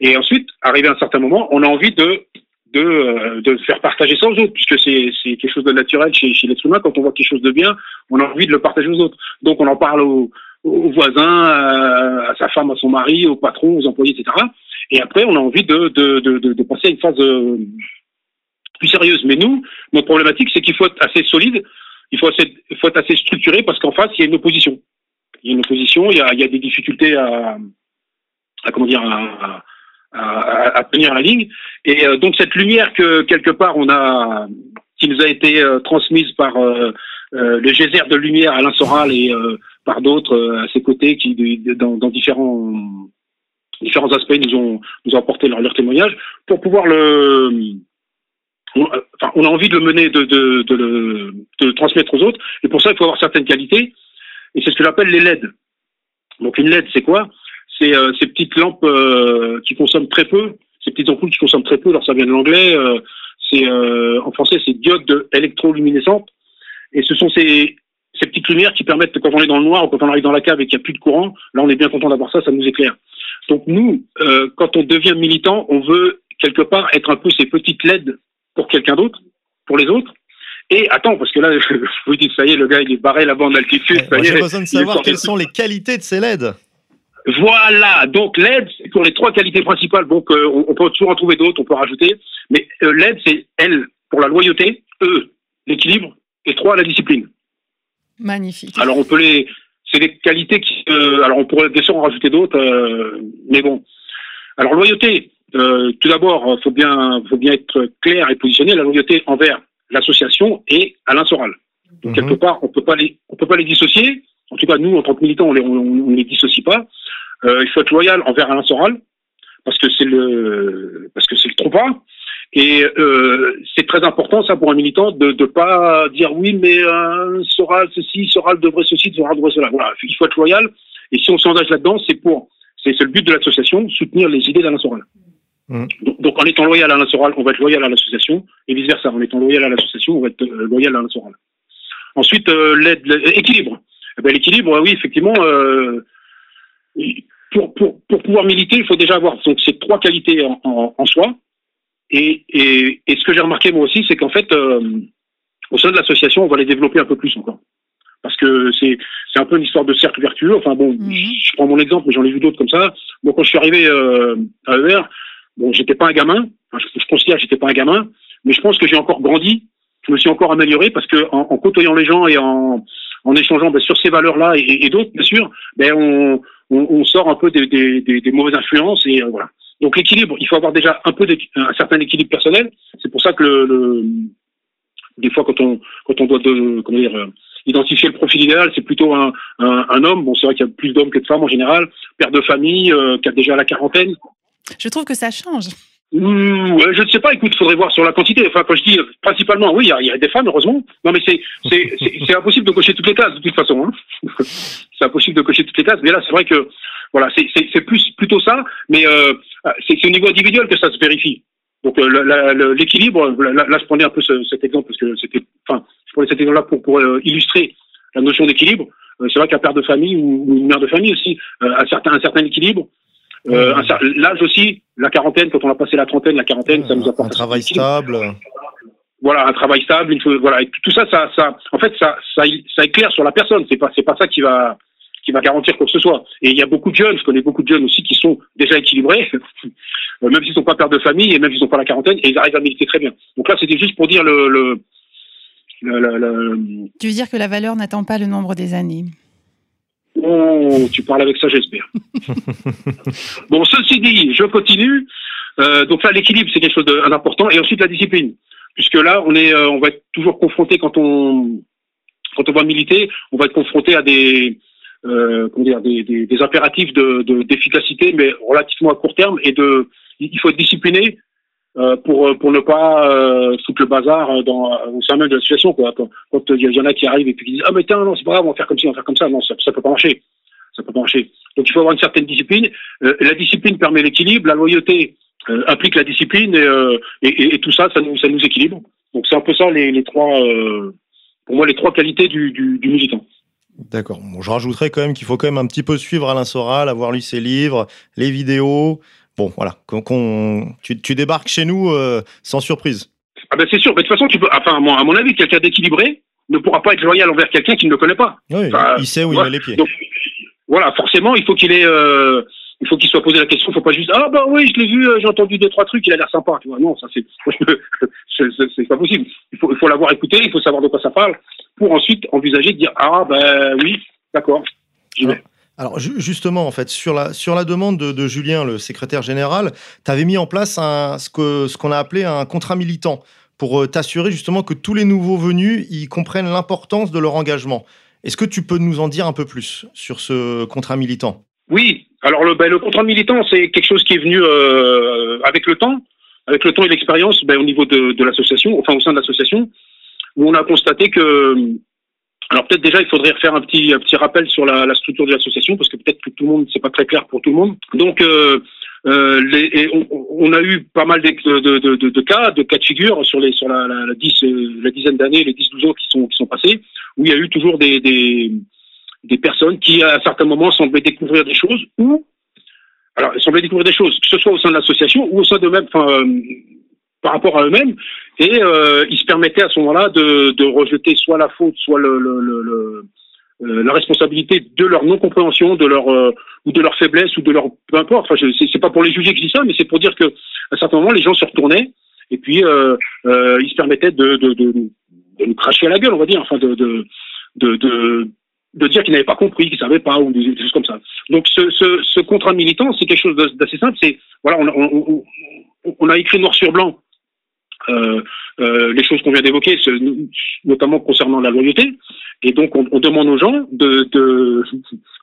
Et ensuite, arrivé à un certain moment, on a envie de de, euh, de faire partager aux autres, puisque c'est quelque chose de naturel chez, chez l'être humain. Quand on voit quelque chose de bien, on a envie de le partager aux autres. Donc on en parle aux, aux voisins, à, à sa femme, à son mari, aux patrons, aux employés, etc. Et après, on a envie de, de, de, passer à une phase euh, plus sérieuse. Mais nous, notre problématique, c'est qu'il faut être assez solide, il faut, assez, il faut être assez structuré, parce qu'en face, il y a une opposition. Il y a une opposition, il y a, il y a des difficultés à, à comment dire, à- à tenir la ligne. Et euh, donc cette lumière que quelque part on a, qui nous a été euh, transmise par euh, euh, le geyser de lumière Alain Soral et euh, par d'autres euh, à ses côtés qui dans, dans différents différents aspects nous ont nous ont apporté leur, leur témoignage pour pouvoir le enfin, on a envie de le mener, de, de, de, le, de le transmettre aux autres, et pour ça, il faut avoir certaines qualités, et c'est ce que j'appelle les LED. Donc une LED, c'est quoi? C'est euh, ces petites lampes euh, qui consomment très peu, ces petites ampoules qui consomment très peu, alors ça vient de l'anglais, euh, c'est en français c'est diode électroluminescente, et ce sont ces, ces petites lumières qui permettent, quand on est dans le noir ou quand on arrive dans la cave et qu'il n'y a plus de courant, là on est bien content d'avoir ça, ça nous éclaire. Donc nous, euh, quand on devient militant, on veut quelque part être un peu ces petites LED pour quelqu'un d'autre, pour les autres. Et attends, parce que là, je vous dis, ça y est, le gars, il est barré là-bas en altitude. est, j'ai besoin de savoir quelles sont les qualités de ces LED. Voilà, donc l'aide, c'est pour les trois qualités principales. Donc, euh, on, on peut toujours en trouver d'autres, on peut rajouter. Mais euh, l'aide, c'est L pour la loyauté, E, l'équilibre, et 3, la discipline. Magnifique. Alors, on peut les. C'est des qualités qui. euh, alors, on pourrait bien sûr en rajouter d'autres, euh, mais bon. Alors, loyauté, euh, tout d'abord, il faut bien, faut bien être clair et positionné. La loyauté envers l'association et Alain Soral. Donc, quelque part, on peut pas les, on peut pas les dissocier. En tout cas, nous, en tant que militants, on les, on, on les dissocie pas. Euh, il faut être loyal envers Alain Soral parce que c'est le, parce que c'est le trop pas. Et euh, c'est très important, ça, pour un militant, de ne pas dire oui, mais euh, Soral ceci, Soral devrait ceci, Soral devrait cela. Voilà, il faut être loyal. Et si on s'engage là-dedans, c'est pour, c'est le but de l'association, soutenir les idées d'Alain Soral. Donc, donc, en étant loyal à Alain Soral, on va être loyal à l'association, et vice versa. En étant loyal à l'association, on va être euh, loyal à Alain Soral. Ensuite, euh, l'aide, l'équilibre. Eh ben, l'équilibre, oui, effectivement, euh, pour, pour, pour pouvoir militer, il faut déjà avoir donc, ces trois qualités en, en, en soi. Et, et, et ce que j'ai remarqué moi aussi, c'est qu'en fait, euh, au sein de l'association, on va les développer un peu plus encore. Parce que c'est un peu une histoire de cercle vertueux. Enfin bon, je prends mon exemple, mais j'en ai vu d'autres comme ça. Bon, quand je suis arrivé euh, à ER, bon, j'étais pas un gamin. Enfin, je, je considère que j'étais pas un gamin, mais je pense que j'ai encore grandi. Je me suis encore amélioré parce que en, en côtoyant les gens et en, en échangeant ben, sur ces valeurs-là et, et d'autres, bien sûr, ben, on, on, sort un peu des, mauvaises influences et euh, voilà. Donc l'équilibre, il faut avoir déjà un peu un certain équilibre personnel. C'est pour ça que des fois quand on doit euh, identifier le profil idéal, c'est plutôt un homme. Bon, c'est vrai qu'il y a plus d'hommes que de femmes en général, père de famille, euh, qui a déjà la quarantaine. Je trouve que ça change. Mmh, je ne sais pas, écoute, faudrait voir sur la quantité. Enfin, quand je dis euh, principalement, oui, il y a- il y, a des femmes, heureusement. Non, mais c'est impossible de cocher toutes les cases, de toute façon. Hein. c'est impossible de cocher toutes les cases. Mais là, c'est vrai que, voilà, c'est plus plutôt ça. Mais euh, c'est au niveau individuel que ça se vérifie. Donc euh, l'équilibre, là, là, je prenais un peu ce- cet exemple parce que c'était, enfin, je prenais cet exemple-là pour, pour euh, illustrer la notion d'équilibre. C'est vrai qu'un père de famille ou, ou une mère de famille aussi a un certain, un certain équilibre. Euh, L'âge aussi, la quarantaine, quand on a passé la trentaine, la quarantaine, ça nous apporte Un travail stable. voilà un travail stable faut voilà et tout ça ça ça en fait ça ça ça éclaire sur la personne. C'est pas c'est pas ça qui va qui va garantir quoi que ce soit. Et il y a beaucoup de jeunes je connais beaucoup de jeunes aussi qui sont déjà équilibrés euh, même s'ils sont pas pères de famille et même s'ils sont pas la quarantaine et ils arrivent à militer très bien. Donc là c'était juste pour dire le le, le, le- le- Tu veux dire que la valeur n'attend pas le nombre des années? Oh, tu parles avec ça, j'espère. bon, ceci dit, je continue. Euh, donc là, l'équilibre, c'est quelque chose de- d'important. Et ensuite, la discipline. Puisque là, on, est, euh, on va être toujours confronté quand on, quand on va militer, on va être confronté à des, euh, comment dire, des, des, des impératifs de- de- d'efficacité, mais relativement à court terme. Et de, il faut être discipliné pour, pour ne pas euh, foutre le bazar dans, au sein même de la situation. Quoi. Quand, il y en a qui arrivent et puis qui disent Ah, mais tiens, non, c'est pas grave, on va faire comme ci, on va faire comme ça. Non, ça ne peut pas marcher. Ça peut pas marcher. Donc il faut avoir une certaine discipline. Euh, la discipline permet l'équilibre, la loyauté euh, implique la discipline et, euh, et, tout ça, ça nous, ça nous équilibre. Donc c'est un peu ça les, les trois, euh, pour moi, les trois qualités du, du, du. D'accord. Bon, je rajouterais quand même qu'il faut quand même un petit peu suivre Alain Soral, avoir lu ses livres, les vidéos. Bon, voilà. Qu'on- qu'on- tu, tu débarques chez nous euh, sans surprise. Ah ben c'est sûr. Mais de toute façon, tu peux, enfin à mon, à mon avis, quelqu'un d'équilibré ne pourra pas être loyal envers quelqu'un qui ne le connaît pas. Oui, Enfin, il sait où il met les pieds. Donc, voilà, forcément, il faut qu'il ait, euh, il faut qu'il soit posé la question. Il faut pas juste ah bah oui, je l'ai vu, euh, j'ai entendu deux trois trucs, il a l'air sympa. Tu vois, non, ça c'est, c'est- pas possible. Il faut, il faut l'avoir écouté, il faut savoir de quoi ça parle, pour ensuite envisager de dire ah ben oui, d'accord, j'y vais. Alors ju- justement, en fait, sur la, sur la demande de, de Julien, le secrétaire général, tu avais mis en place un, ce que ce qu'on a appelé un contrat militant pour euh, t'assurer justement que tous les nouveaux venus ils comprennent l'importance de leur engagement. Est-ce que tu peux nous en dire un peu plus sur ce contrat militant? Oui, alors le, ben, le contrat militant, c'est quelque chose qui est venu euh, avec le temps, avec le temps et l'expérience ben, au niveau de, de l'association, enfin au sein de l'association, où on a constaté que, alors peut-être déjà il faudrait refaire un petit, un petit rappel sur la, la structure de l'association, parce que peut-être que tout le monde, c'est pas très clair pour tout le monde. Donc euh, euh, les, et on, on a eu pas mal de, de, de, de cas, de cas de figure sur, les, sur la, la, dix, euh, la dizaine d'années, les 10-12 ans qui sont, qui sont passés, où il y a eu toujours des, des, des personnes qui, à un certain moment, semblaient découvrir des choses ou alors, semblaient découvrir des choses, que ce soit au sein de l'association ou au sein d'eux-mêmes, enfin, euh, par rapport à eux-mêmes, et euh, ils se permettaient à ce moment-là de, rejeter soit la faute, soit euh, la responsabilité de leur non-compréhension, de leur euh, ou de leur faiblesse ou de leur peu importe. Enfin, c'est pas pour les juger que je dis ça, mais c'est pour dire que à un certain moment, les gens se retournaient et puis ils se permettaient de, nous cracher à la gueule, on va dire, enfin de de de, dire qu'ils n'avaient pas compris, qu'ils savaient pas ou des, choses comme ça. Donc ce, ce, contrat militant, c'est quelque chose d'assez simple. C'est voilà, on, a écrit noir sur blanc les choses qu'on vient d'évoquer, notamment concernant la loyauté. Et donc, on, on demande aux gens de, de,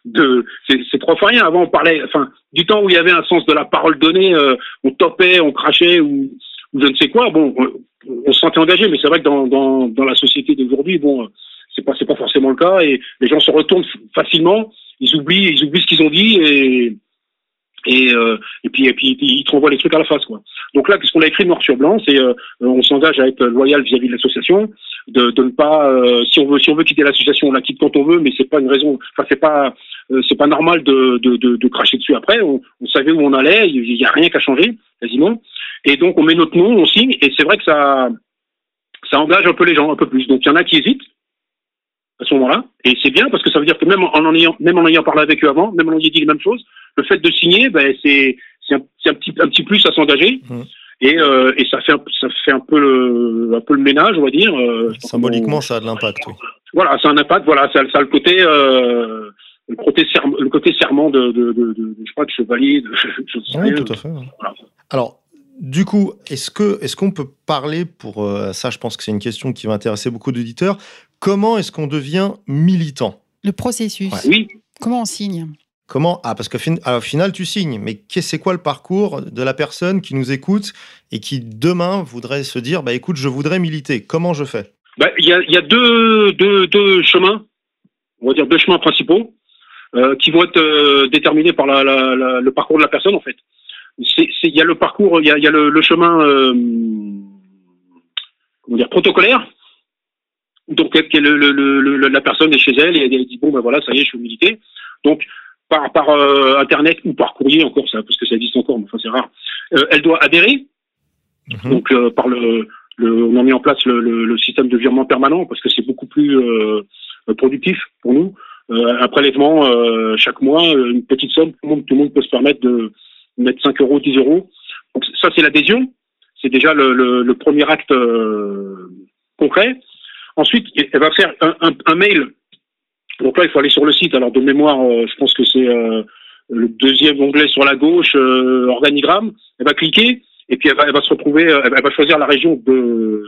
de c'est trois fois rien. Avant, on parlait, enfin, du temps où il y avait un sens de la parole donnée, euh, on topait, on crachait ou, ou je ne sais quoi. Bon, on, on se sentait engagé, mais c'est vrai que dans, dans, dans la société d'aujourd'hui, bon, euh, c'est pas c'est pas forcément le cas et les gens se retournent facilement. Ils oublient, ils oublient ce qu'ils ont dit et et, euh, et puis et puis ils te renvoient les trucs à la face quoi. Donc là, qu'est-ce qu'on a écrit noir sur blanc, c'est euh, on s'engage à être loyal vis-à-vis de l'association, de, de ne pas euh, si on veut si on veut quitter l'association, on la quitte quand on veut, mais c'est pas une raison, enfin c'est pas euh, c'est pas normal de, de, de, de cracher dessus après. On, on savait où on allait, il y a rien qu'à changer quasiment, et donc on met notre nom, on signe, et c'est vrai que ça ça engage un peu les gens un peu plus. Donc il y en a qui hésitent à ce moment-là, et c'est bien parce que ça veut dire que même en en ayant même en ayant parlé avec eux avant, même en ayant dit les mêmes choses, le fait de signer, ben c'est c'est un, un petit un petit plus à s'engager. Et, euh, et ça fait un, ça fait un peu le un peu le ménage on va dire euh, Symboliquement, ça a de l'impact. oui. voilà c'est un impact voilà ça, ça a le côté euh, le côté serment le côté serment de, de, de, de- je sais pas de chevalier de, je sais Oui, tout à fait. Alors, du coup, est-ce que est-ce qu'on peut parler pour euh, ça Je pense que c'est une question qui va intéresser beaucoup d'auditeurs. Comment est-ce qu'on devient militant? Le processus. Oui. Comment on signe? Comment? Ah, parce fin- à- au final, tu signes. Mais c'est quoi le parcours de la personne qui nous écoute et qui demain voudrait se dire, bah écoute, je voudrais militer. Comment je fais? Bah, Il y, a, y a deux, deux, deux chemins, on va dire deux chemins principaux, euh, qui vont être euh, déterminés par la, le parcours de la personne en fait. il y a le parcours, il y a, y a le, chemin, euh, comment dire, protocolaire. Donc, que le- le- la personne est chez elle et elle dit bon ben voilà, ça y est, je suis milité. Donc, par, par euh, internet ou par courrier encore, ça, parce que ça existe encore, mais enfin c'est rare. euh, elle doit adhérer. Donc, euh, par le, le, on a mis en place le, le- le système de virement permanent parce que c'est beaucoup plus euh, productif pour nous. Euh, un prélèvement euh, chaque mois, euh, une petite somme, tout le, monde, tout le monde peut se permettre de mettre 5 euros, 10 euros. Donc ça, c'est l'adhésion. C'est déjà le, le- le premier acte euh, concret. Ensuite, elle va faire un, un- un mail. Donc là, il faut aller sur le site. Alors de mémoire, euh, je pense que c'est euh, le deuxième onglet sur la gauche, euh, organigramme. Elle va cliquer et puis elle va, elle va se retrouver, elle va- choisir la région de,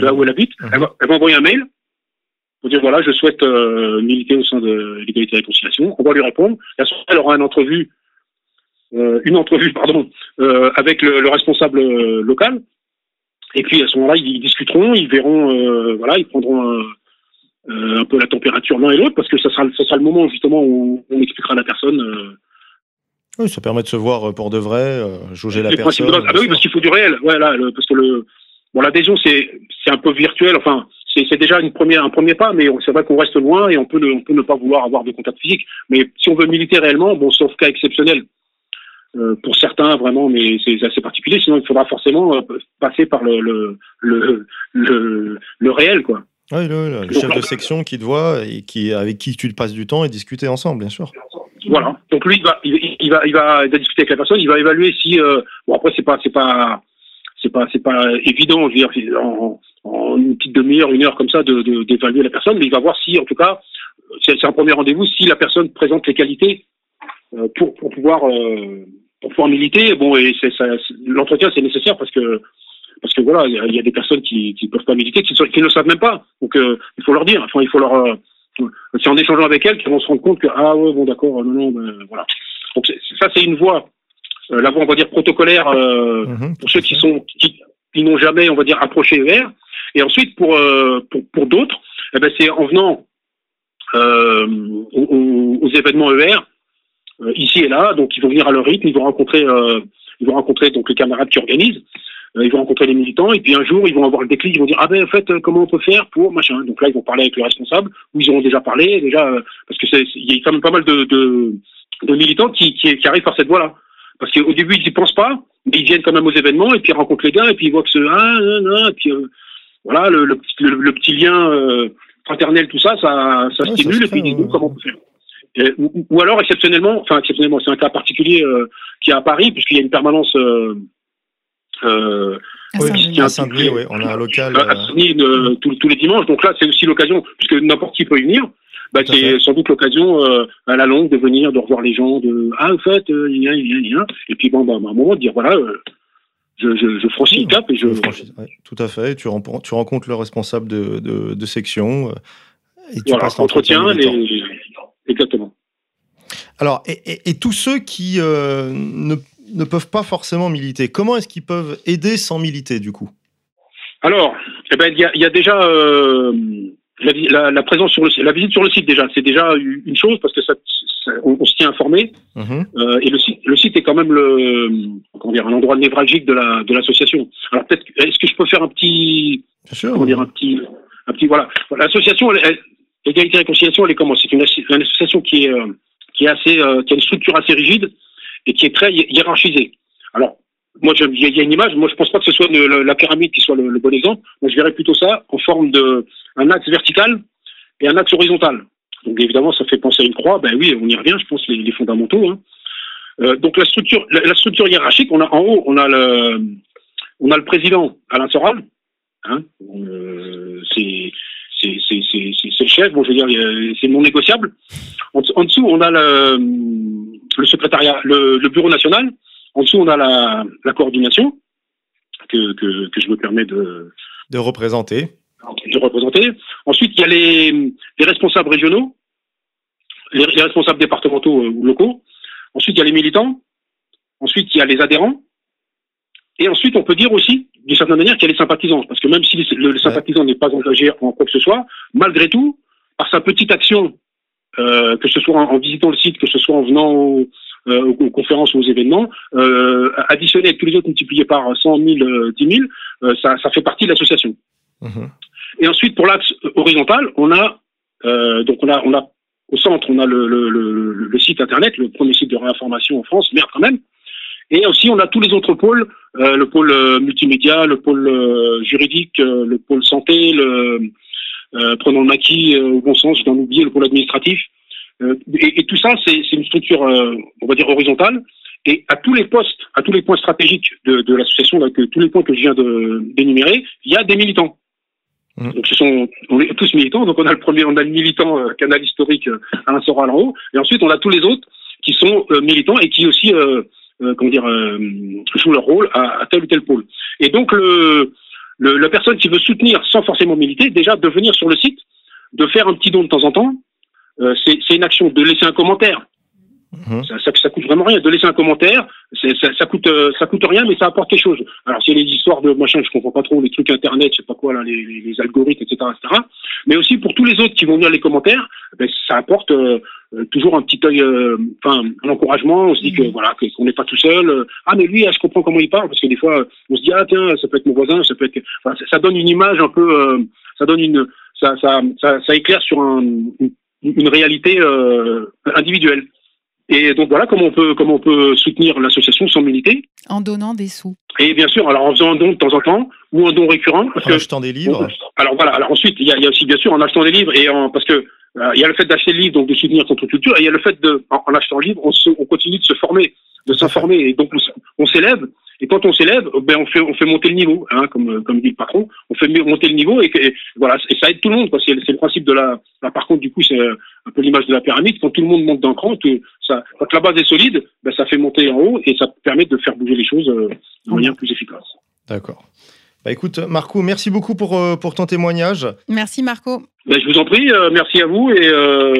de là où elle habite. Elle, va, elle va envoyer un mail pour dire voilà, je souhaite euh, militer au sein de l'égalité et la réconciliation. On va lui répondre. Et à ce moment, elle aura une entrevue, euh, une entrevue, pardon, euh, avec le, le responsable local. Et puis à ce moment-là, ils, ils discuteront, ils verront, euh, voilà, ils prendront un, euh, un peu la température l'un et l'autre, parce que ça sera, ça sera le moment justement où on expliquera à la personne euh, Oui, ça permet de se voir euh, pour de vrai, euh, jauger la personne. de. Ah bah oui, parce qu'il faut du réel. Voilà, le- parce que le bon l'adhésion c'est c'est un peu virtuel. Enfin, c'est c'est déjà une première un premier pas, mais on- c'est vrai qu'on reste loin et on peut ne, on peut ne pas vouloir avoir de contact physique. Mais si on veut militer réellement, bon, sauf cas exceptionnel. euh, pour certains vraiment, mais c'est assez particulier. Sinon, il faudra forcément euh, passer par le le le, le, le réel, quoi. Oui, le, chef de section qui te voit et qui, avec qui tu passes du temps et discuter ensemble, bien sûr. Voilà. Donc lui, il va, il, il va, il va, il va discuter avec la personne. Il va évaluer si. euh, bon après, c'est pas, c'est pas, c'est pas, c'est pas évident. Je veux dire, en, en une petite demi-heure, une heure comme ça, de d'évaluer la personne, mais il va voir si, en tout cas, c'est un premier rendez-vous, si la personne présente les qualités euh, pour pour pouvoir euh, pour pouvoir militer. Bon, et l'entretien c'est nécessaire parce que parce que voilà, il y a- il y, a des personnes qui qui peuvent pas militer, qui, ne le savent même pas. Donc euh, il faut leur dire. Enfin, il faut leur euh, c'est en échangeant avec elles qu'ils vont se rendre compte que ah ouais bon d'accord non non ben, voilà. Donc ça c'est une voie euh, la voie on va dire protocolaire euh, pour ceux qui sont qui, qui n'ont jamais on va dire approché ER et ensuite pour euh, pour, pour d'autres eh ben c'est en venant euh, aux, aux- événements ER euh, ici et là. Donc ils vont venir à leur rythme ils vont rencontrer euh, ils vont rencontrer donc les camarades qui organisent. euh, ils vont rencontrer les militants et puis un jour ils vont avoir le déclic, ils vont dire ah ben en fait euh, comment on peut faire pour machin. Donc là ils vont parler avec le responsable ou ils auront déjà parlé déjà euh, parce que c'est il y a quand même pas mal de de, de militants qui, qui qui arrivent par cette voie-là. Parce qu'au début ils y pensent pas, mais ils viennent quand même aux événements et puis ils rencontrent les gars et puis ils voient que c'est ah non, non, et puis euh, voilà le, le, petit- le, le petit lien euh, fraternel tout ça ça ça stimule et puis ils disent bon, comment on peut faire. Et- ou, ou alors exceptionnellement, enfin exceptionnellement, c'est un cas particulier euh, qui est à Paris puisqu'il y a une permanence euh, Oui, à Saint-Denis, oui, on a un local. à euh, tous, tous les dimanches. Donc là, c'est aussi l'occasion, puisque n'importe qui peut y venir. Bah, c'est sans doute l'occasion euh, à la longue de venir, de revoir les gens, de ah en fait, euh, il y a, il y a, il y a. et puis bon, bah, à un moment de dire voilà, euh, je, je, je franchis le cap et je. Ouais, tout à fait. Tu, rencontres le responsable de, de, de section et tu Voilà, passes l'entretien les... exactement. Alors, et, et- et tous ceux qui ne, ne peuvent pas forcément militer, comment est-ce qu'ils peuvent aider sans militer du coup? Alors, eh ben, il y a, il y a déjà euh, la, vi- la, la présence sur le site, la visite sur le site déjà, c'est déjà une chose parce que ça, ça- on, on se tient informé. Mhm. Euh, et le site, le site est quand même le, comment dire, un endroit névralgique de la de l'association. Alors peut-être, est-ce que je peux faire un petit, comment dire, un petit, un petit, voilà. L'association, elle, elle- égalité et réconciliation, elle est comment? C'est une, une association qui est euh, qui est assez, qui a une structure assez rigide et qui est très hi- hiérarchisée. Alors moi, il y, a- une image. Moi, je pense pas que ce soit la pyramide qui soit le, bon exemple. Moi, je verrais plutôt ça en forme de un axe vertical et un axe horizontal. Donc évidemment, ça fait penser à une croix. Ben oui, on y revient. Je pense les, fondamentaux. hein. Euh, donc la structure, la structure hiérarchique, on a en haut, on a le, on a le président Alain Soral. Hein, euh, c'est c'est le chef. Bon, je veux dire, c'est non négociable. En, en dessous, on a le, le secrétariat, le, le bureau national. En dessous, on a la, la coordination que, que, que je me permets de, De représenter. de représenter. Ensuite, il y a les, les responsables régionaux, les, les responsables départementaux euh, ou locaux. Ensuite, il y a les militants. Ensuite, il y a les adhérents. Et ensuite, on peut dire aussi, d'une certaine manière, qu'il y a les sympathisants. Parce que même si le, le sympathisant n'est pas engagé en quoi que ce soit, malgré tout, par sa petite action, euh, que ce soit en, en visitant le site, que ce soit en venant au, aux, aux, conférences ou aux événements, additionné avec tous les autres multipliés par 100 000, 10 000, ça, ça fait partie de l'association. Mhm. Et ensuite, pour l'axe horizontal, on a donc on a on a au centre, on a le, le, le, le, site internet, le premier site de réinformation en France, merde quand même. Et aussi, on a tous les autres pôles, euh, le pôle euh, multimédia, le pôle euh, juridique, le pôle santé, le prenons le maquis au bon sens, je dois en oublier, le pôle administratif. Et, et, tout ça, c'est une structure, on va dire, horizontale. Et à tous les postes, à tous les points stratégiques de, de l'association, tous les points que je viens d'énumérer, il y a des militants. Mmh. Donc ce sont on est tous militants. Donc on a le premier, on a le militant euh, canal historique euh, Alain Soral en haut, et ensuite on a tous les autres qui sont euh, militants et qui aussi comment dire jouent leur rôle à, tel ou tel pôle. Et donc la personne qui veut soutenir sans forcément militer, déjà de venir sur le site, de faire un petit don de temps en temps, c'est une action, de laisser un commentaire. Mmh. Ça, ça, ça, coûte vraiment rien de laisser un commentaire. Ça, ça, coûte, ça coûte rien, mais ça apporte quelque chose. Alors, s'il y a les histoires de machin, je comprends pas trop, les trucs internet, je sais pas quoi, là, les, les, les algorithmes, etc., etc. Mais aussi pour tous les autres qui vont lire les commentaires, ben, ça apporte euh, toujours un petit œil, euh, enfin, un encouragement. On se dit que voilà, qu'on n'est pas tout seul. Ah, mais lui, je comprends comment il parle, parce que des fois, on se dit ah tiens, ça peut être mon voisin, ça peut être. Enfin, ça, donne une image un peu, euh, ça donne une, ça, ça, ça, ça éclaire sur un, une, une réalité individuelle. Et donc voilà comment on peut comment on peut soutenir l'association sans militer. En donnant des sous. Et bien sûr, alors en faisant un don de temps en temps ou un don récurrent. Parce en que, achetant des livres. Alors voilà. Alors ensuite, il y a, il y a aussi bien sûr en achetant des livres et en parce que euh, il y a le fait d'acheter le livre donc de soutenir contre-culture et il y a le fait de en, en achetant le livre on, se, on continue de se former, de s'informer et donc on, on s'élève et quand on s'élève, ben on fait on fait monter le niveau, hein, comme comme dit le patron, on fait monter le niveau et, et voilà et ça aide tout le monde. C'est le principe de la. Là, par contre, du coup, c'est un peu l'image de la pyramide. Quand tout le monde monte d'un cran, que ça, quand la base est solide, ben, ça fait monter en haut et ça permet de faire bouger les choses euh, de manière plus efficace. D'accord. Bah écoute, Marco, merci beaucoup pour, euh, pour ton témoignage. Merci Marco. Ben, je vous en prie, euh, merci à vous et euh,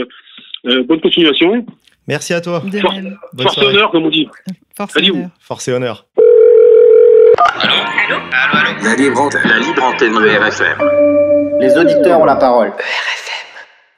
euh, bonne continuation. Merci à toi. De Force, force honneur, comme on dit. Force Salut. honneur. Force et honneur. La libre antenne, la libre antenne de RFM. Les auditeurs ont la parole.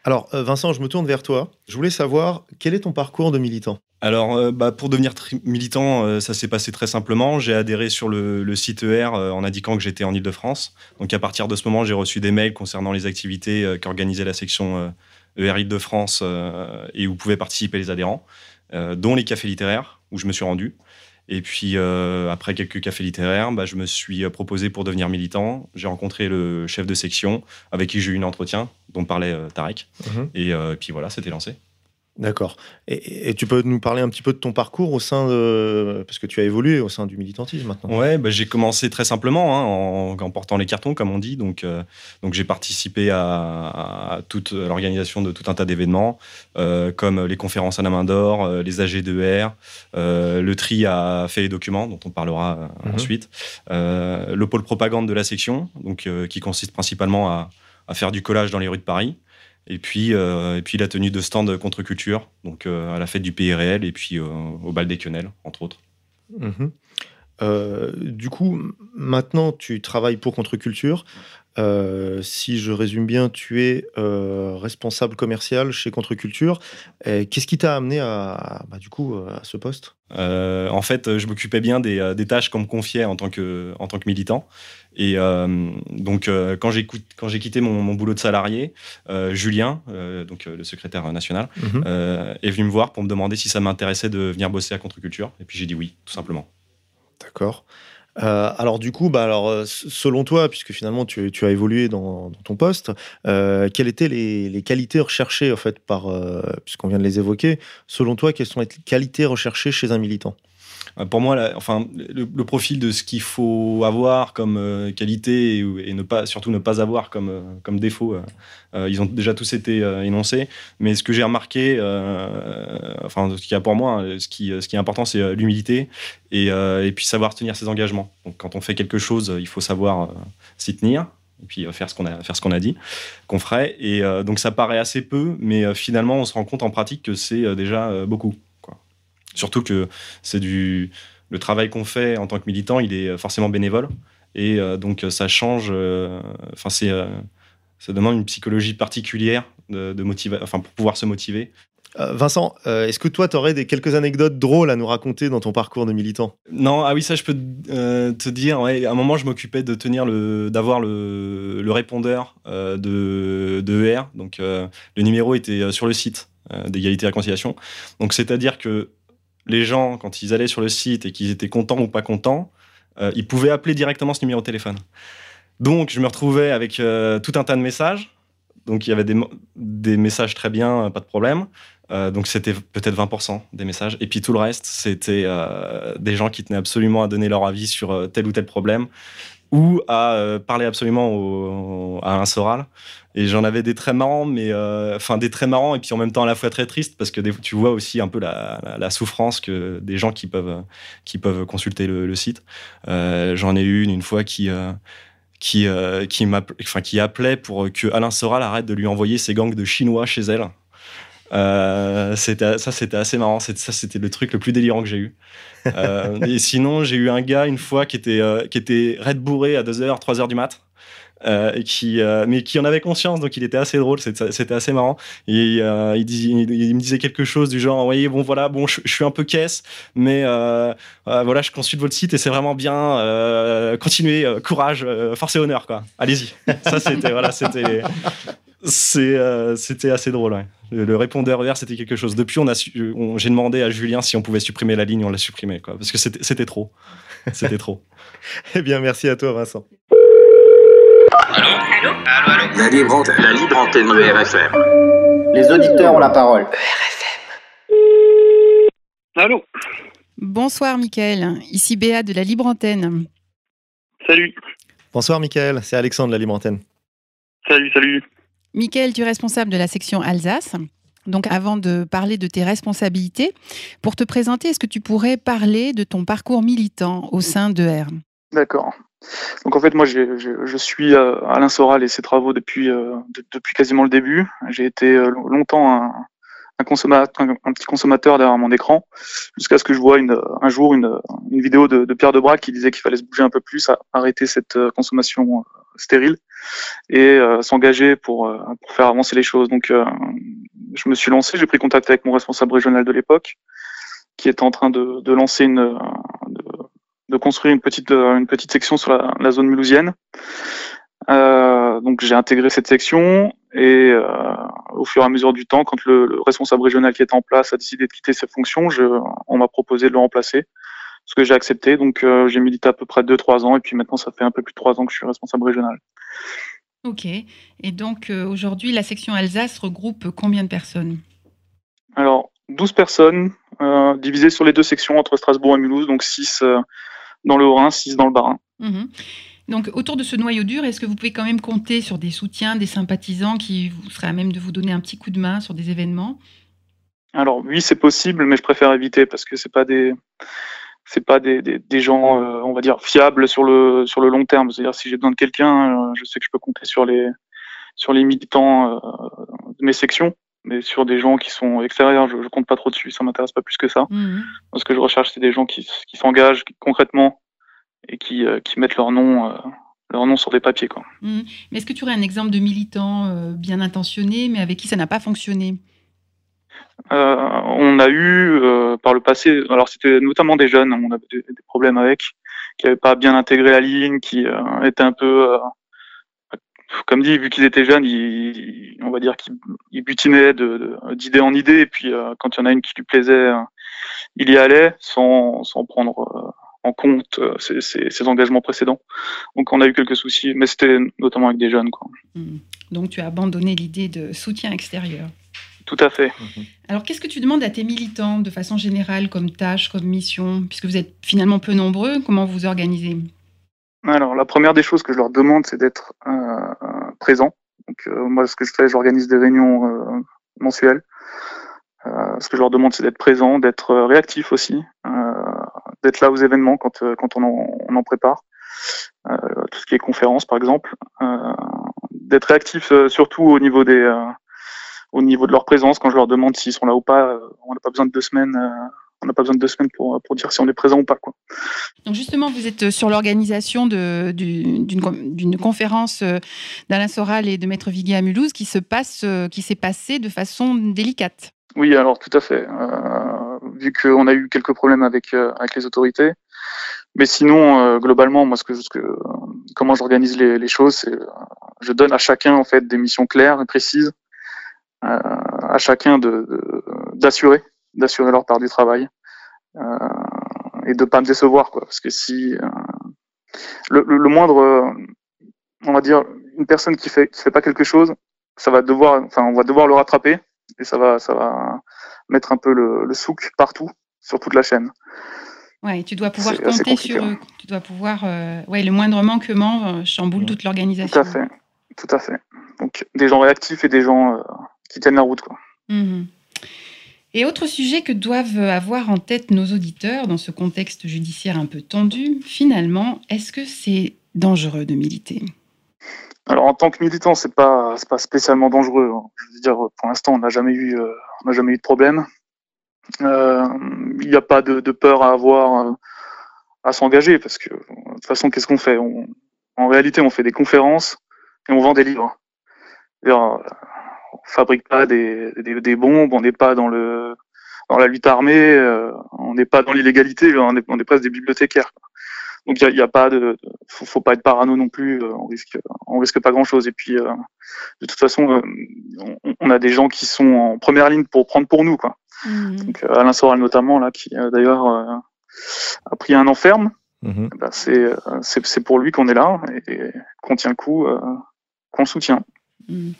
Alors, euh, Vincent, je me tourne vers toi. Je voulais savoir quel est ton parcours de militant? Alors, euh, bah, pour devenir militant, euh, ça s'est passé très simplement. J'ai adhéré sur le, le site ER euh, en indiquant que j'étais en Ile-de-France. Donc, à partir de ce moment, j'ai reçu des mails concernant les activités euh, qu'organisait la section euh, ER Ile-de-France euh, et où pouvaient participer les adhérents, euh, dont les cafés littéraires, où je me suis rendu. Et puis, euh, après quelques cafés littéraires, bah, je me suis euh, proposé pour devenir militant. J'ai rencontré le chef de section avec qui j'ai eu un entretien, dont parlait euh, Tarek. Mhm. Et euh, puis voilà, c'était lancé. D'accord. Et, et tu peux nous parler un petit peu de ton parcours au sein de... Parce que tu as évolué au sein du militantisme maintenant. Ouais, bah, j'ai commencé très simplement hein, en, en portant les cartons, comme on dit. Donc, euh, donc j'ai participé à, à toute l'organisation de tout un tas d'événements, euh, comme les conférences à la main d'or, euh, les AG2R, euh, le tri a fait les documents, dont on parlera Mhm. ensuite, le pôle propagande de la section, donc qui consiste principalement à, à faire du collage dans les rues de Paris. Et puis, euh, et puis la tenue de stand contre-culture, donc euh, à la fête du pays réel et puis euh, au bal des quenelles, entre autres. Mhm. Du coup, maintenant, tu travailles pour Contre-Culture. Euh, si je résume bien, tu es euh, responsable commercial chez Contre-Culture. Qu'est-ce qui t'a amené à, bah, du coup, à ce poste? Euh, en fait, je m'occupais bien des, euh, des tâches qu'on me confiait en tant que, en tant que militant. Et euh, donc, euh, quand j'ai quitté mon, mon boulot de salarié, euh, Julien, euh, donc euh, le secrétaire national, Mhm. euh, est venu me voir pour me demander si ça m'intéressait de venir bosser à Contre-Culture. Et puis j'ai dit oui, tout simplement. D'accord. Euh, alors du coup, bah, alors, euh, selon toi, puisque finalement tu, as évolué dans, ton poste, euh, quelles étaient les, qualités recherchées en fait par, puisqu'on vient de les évoquer, selon toi, quelles sont les qualités recherchées chez un militant? Pour moi, enfin, le, profil de ce qu'il faut avoir comme euh, qualité et, surtout ne pas avoir comme, euh, défaut, euh, euh, ils ont déjà tous été euh, énoncés. Mais ce que j'ai remarqué, euh, enfin, ce qu'il y a pour moi, euh, ce qui, qui est important, c'est euh, l'humilité et, euh, puis savoir tenir ses engagements. Donc, quand on fait quelque chose, il faut savoir euh, s'y tenir. Et puis euh, faire ce qu'on a, dit qu'on ferait. Et euh, donc ça paraît assez peu, mais euh, finalement on se rend compte en pratique que c'est euh, déjà euh, beaucoup. Surtout que c'est du le travail qu'on fait en tant que militant, il est forcément bénévole et euh, donc ça change. euh, Enfin, c'est euh, ça demande une psychologie particulière de, de motiva- enfin pour pouvoir se motiver. Vincent, est-ce que toi, tu aurais des, quelques anecdotes drôles à nous raconter dans ton parcours de militant? Non, ah oui, ça je peux euh, te dire. Ouais, à un moment, je m'occupais de tenir le, d'avoir le, le répondeur euh, de, de ER. Donc, euh, le numéro était sur le site d'égalité et réconciliation. Donc, c'est-à-dire que les gens, quand ils allaient sur le site et qu'ils étaient contents ou pas contents, euh, ils pouvaient appeler directement ce numéro de téléphone. Donc, je me retrouvais avec euh, tout un tas de messages. Donc, il y avait des, messages très bien, euh, pas de problème. Donc, c'était peut-être 20% des messages. Et puis, tout le reste, c'était des gens qui tenaient absolument à donner leur avis sur tel ou tel problème ou à euh, parler absolument à un Soral. Et j'en avais des très marrants, mais euh, enfin des très marrants et puis en même temps à la fois très tristes parce que tu vois aussi un peu la, souffrance que des gens qui peuvent qui peuvent consulter le, site. Euh, J'en ai eu une une fois qui qui enfin qui appelait pour que Alain Soral arrête de lui envoyer ses gangs de Chinois chez elle. Euh, c'était ça c'était assez marrant ça c'était le truc le plus délirant que j'ai eu Euh, et sinon j'ai eu un gars une fois qui était euh, qui était red bourré à 2h 3h du mat qui, mais qui en avait conscience, donc il était assez drôle, c'était assez marrant. Et il, me disait quelque chose du genre, oui, bon voilà, bon, je, suis un peu caisse, mais voilà, je consulte votre site et c'est vraiment bien. continuez, courage, force et honneur, quoi. Allez-y. Ça, c'était voilà, c'était. Assez drôle. Le, le répondeur vert, c'était quelque chose. Depuis, on a, su- on- j'ai demandé à Julien si on pouvait supprimer la ligne, on l'a supprimé, quoi, parce que c'était, c'était trop. C'était trop. Eh bien, merci à toi, Vincent. La libre antenne, la libre antenne de RFM. Les auditeurs ont la parole. Allô Bonsoir Mickaël, ici Béa de la Libre Antenne. Salut. Bonsoir, Michael. C'est Alexandre de la Libre Antenne. Salut, salut. Mickaël, tu es responsable de la section Alsace. Donc avant de parler de tes responsabilités, pour te présenter, est-ce que tu pourrais parler de ton parcours militant au sein de R? D'accord. Donc en fait, moi, je, suis euh, Alain Soral et ses travaux depuis, euh, de- depuis quasiment le début. J'ai été euh, long- longtemps un, consommateur, petit consommateur derrière mon écran, jusqu'à ce que je vois un jour une, vidéo de, de Pierre Debrac qui disait qu'il fallait se bouger un peu plus, arrêter cette consommation stérile et euh, s'engager pour, euh, pour faire avancer les choses. Donc euh, je me suis lancé, j'ai pris contact avec mon responsable régional de l'époque, qui était en train de, de lancer une, de, de construire une petite, une petite section sur la, zone mulhousienne. Donc j'ai intégré cette section et au fur et à mesure du temps, quand le, le responsable régional qui était en place a décidé de quitter ses fonctions, on m'a proposé de le remplacer, ce que j'ai accepté. Donc euh, j'ai milité à peu près 2-3 ans et puis maintenant ça fait un peu plus de 3 ans que je suis responsable régional. Ok. Et donc euh, aujourd'hui, la section Alsace regroupe combien de personnes? Alors 12 personnes euh, divisées sur les deux sections entre Strasbourg et Mulhouse, donc 6 euh, dans le Haut-Rhin, 6 dans le Bas-Rhin. Mhm. Donc, autour de ce noyau dur, est-ce que vous pouvez quand même compter sur des soutiens, des sympathisants qui vous seraient à même de vous donner un petit coup de main sur des événements? Alors oui, c'est possible, mais je préfère éviter parce que c'est pas des c'est pas des, des, des gens, euh, on va dire, fiables sur le sur le long terme. C'est-à-dire si j'ai besoin de quelqu'un, euh, je sais que je peux compter sur les sur les militants euh, de mes sections, mais sur des gens qui sont extérieurs, je, je compte pas trop dessus. Ça m'intéresse pas plus que ça. Moi, Ce que je recherche, c'est des gens qui, qui s'engagent concrètement et qui, qui mettent leur nom leur nom sur des papiers. Quoi. Mhm. Mais est-ce que tu aurais un exemple de militant euh, bien intentionné, mais avec qui ça n'a pas fonctionné? On a eu euh, par le passé, alors c'était notamment des jeunes, on avait des, des problèmes avec, qui n'avaient pas bien intégré la ligne, qui euh, étaient un peu, euh, comme dit, vu qu'ils étaient jeunes, on va dire qu'ils ils butinaient d'idée en idée, et puis euh, quand il y en a une qui lui plaisait, euh, il y allait sans, sans prendre euh, en compte euh, ses, engagements précédents. Donc on a eu quelques soucis, mais c'était notamment avec des jeunes. Quoi. Mhm. Donc, tu as abandonné l'idée de soutien extérieur. Tout à fait. Alors, qu'est-ce que tu demandes à tes militants de façon générale, comme tâche, comme mission Puisque vous êtes finalement peu nombreux, comment vous organisez? Alors, la première des choses que je leur demande, c'est d'être euh, présent. Donc, euh, moi, ce que je fais, j'organise des réunions euh, mensuelles. Euh, ce que je leur demande, c'est d'être présent, d'être réactif aussi, euh, d'être là aux événements quand, euh, quand on, en, on en prépare. Euh, tout ce qui est conférence, par exemple. Euh, d'être réactif euh, surtout au niveau des... euh, au niveau de leur présence, quand je leur demande s'ils sont là ou pas, euh, on n'a pas besoin de deux semaines. euh, on n'a pas besoin de deux semaines pour, pour dire si on est présent ou pas. Quoi. Donc justement, vous êtes sur l'organisation d'une conférence euh, d'Alain Soral et de Maître Viguier à Mulhouse qui se passe, euh, qui s'est passée de façon délicate. Oui, alors tout à fait. Euh, vu qu'on a eu quelques problèmes avec, euh, avec les autorités. Mais sinon, euh, globalement, moi, ce que, ce que, comment j'organise les, les choses, c'est je donne à chacun en fait des missions claires et précises, à chacun de d'assurer, d'assurer leur part du travail et de pas me décevoir, quoi. Parce que si le, le, le, moindre, on va dire, une personne qui fait qui fait pas quelque chose, ça va devoir, enfin, on va devoir le rattraper et ça va, ça va mettre un peu le, le souk partout, sur toute la chaîne. Ouais, tu dois pouvoir compter sur eux. Tu dois pouvoir, euh, ouais, le moindre manquement euh, chamboule toute l'organisation. Tout à fait, tout à fait. Donc des gens réactifs et des gens euh, qui tiennent la route, quoi. Mmh. Et autre sujet que doivent avoir en tête nos auditeurs dans ce contexte judiciaire un peu tendu, finalement, est-ce que c'est dangereux de militer? Alors en tant que militant, c'est pas pas spécialement dangereux. Hein. Je veux dire, pour l'instant, on n'a jamais eu euh, on n'a jamais eu de problème. Euh, il n'y a pas de, de, peur à avoir euh, à s'engager parce que de toute façon, qu'est-ce qu'on fait? On, En réalité, on fait des conférences et on vend des livres. Fabrique pas des, des, des bombes, on n'est pas dans le dans la lutte armée, euh, on n'est pas dans l'illégalité, on est, on est presque des bibliothécaires. Quoi. Donc il y a, pas de, faut, faut, pas être parano non plus. Euh, on risque, on risque pas grand chose. Et puis euh, de toute façon, euh, on, a des gens qui sont en première ligne pour prendre pour nous, quoi. Mmh. Donc Alain Soral notamment là, qui d'ailleurs a pris un enferme. Mmh. Ben, c'est c'est pour lui qu'on est là et, qu'on tient le coup, qu'on soutient. Mmh.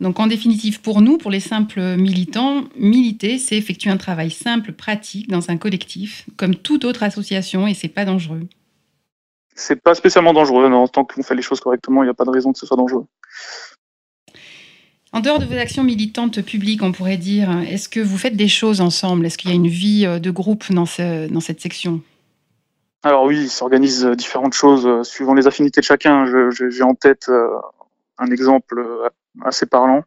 Donc en définitive, pour nous, pour les simples militants, militer, c'est effectuer un travail simple, pratique, dans un collectif, comme toute autre association, et c'est pas dangereux c'est pas spécialement dangereux. Non, tant qu'on fait les choses correctement, il n'y a pas de raison que ce soit dangereux. En dehors de vos actions militantes publiques, on pourrait dire, est-ce que vous faites des choses ensemble? Est-ce qu'il y a une vie euh, de groupe dans, ce, dans cette section? Alors oui, il s'organise euh, différentes choses euh, suivant les affinités de chacun. J'ai en tête un exemple assez parlant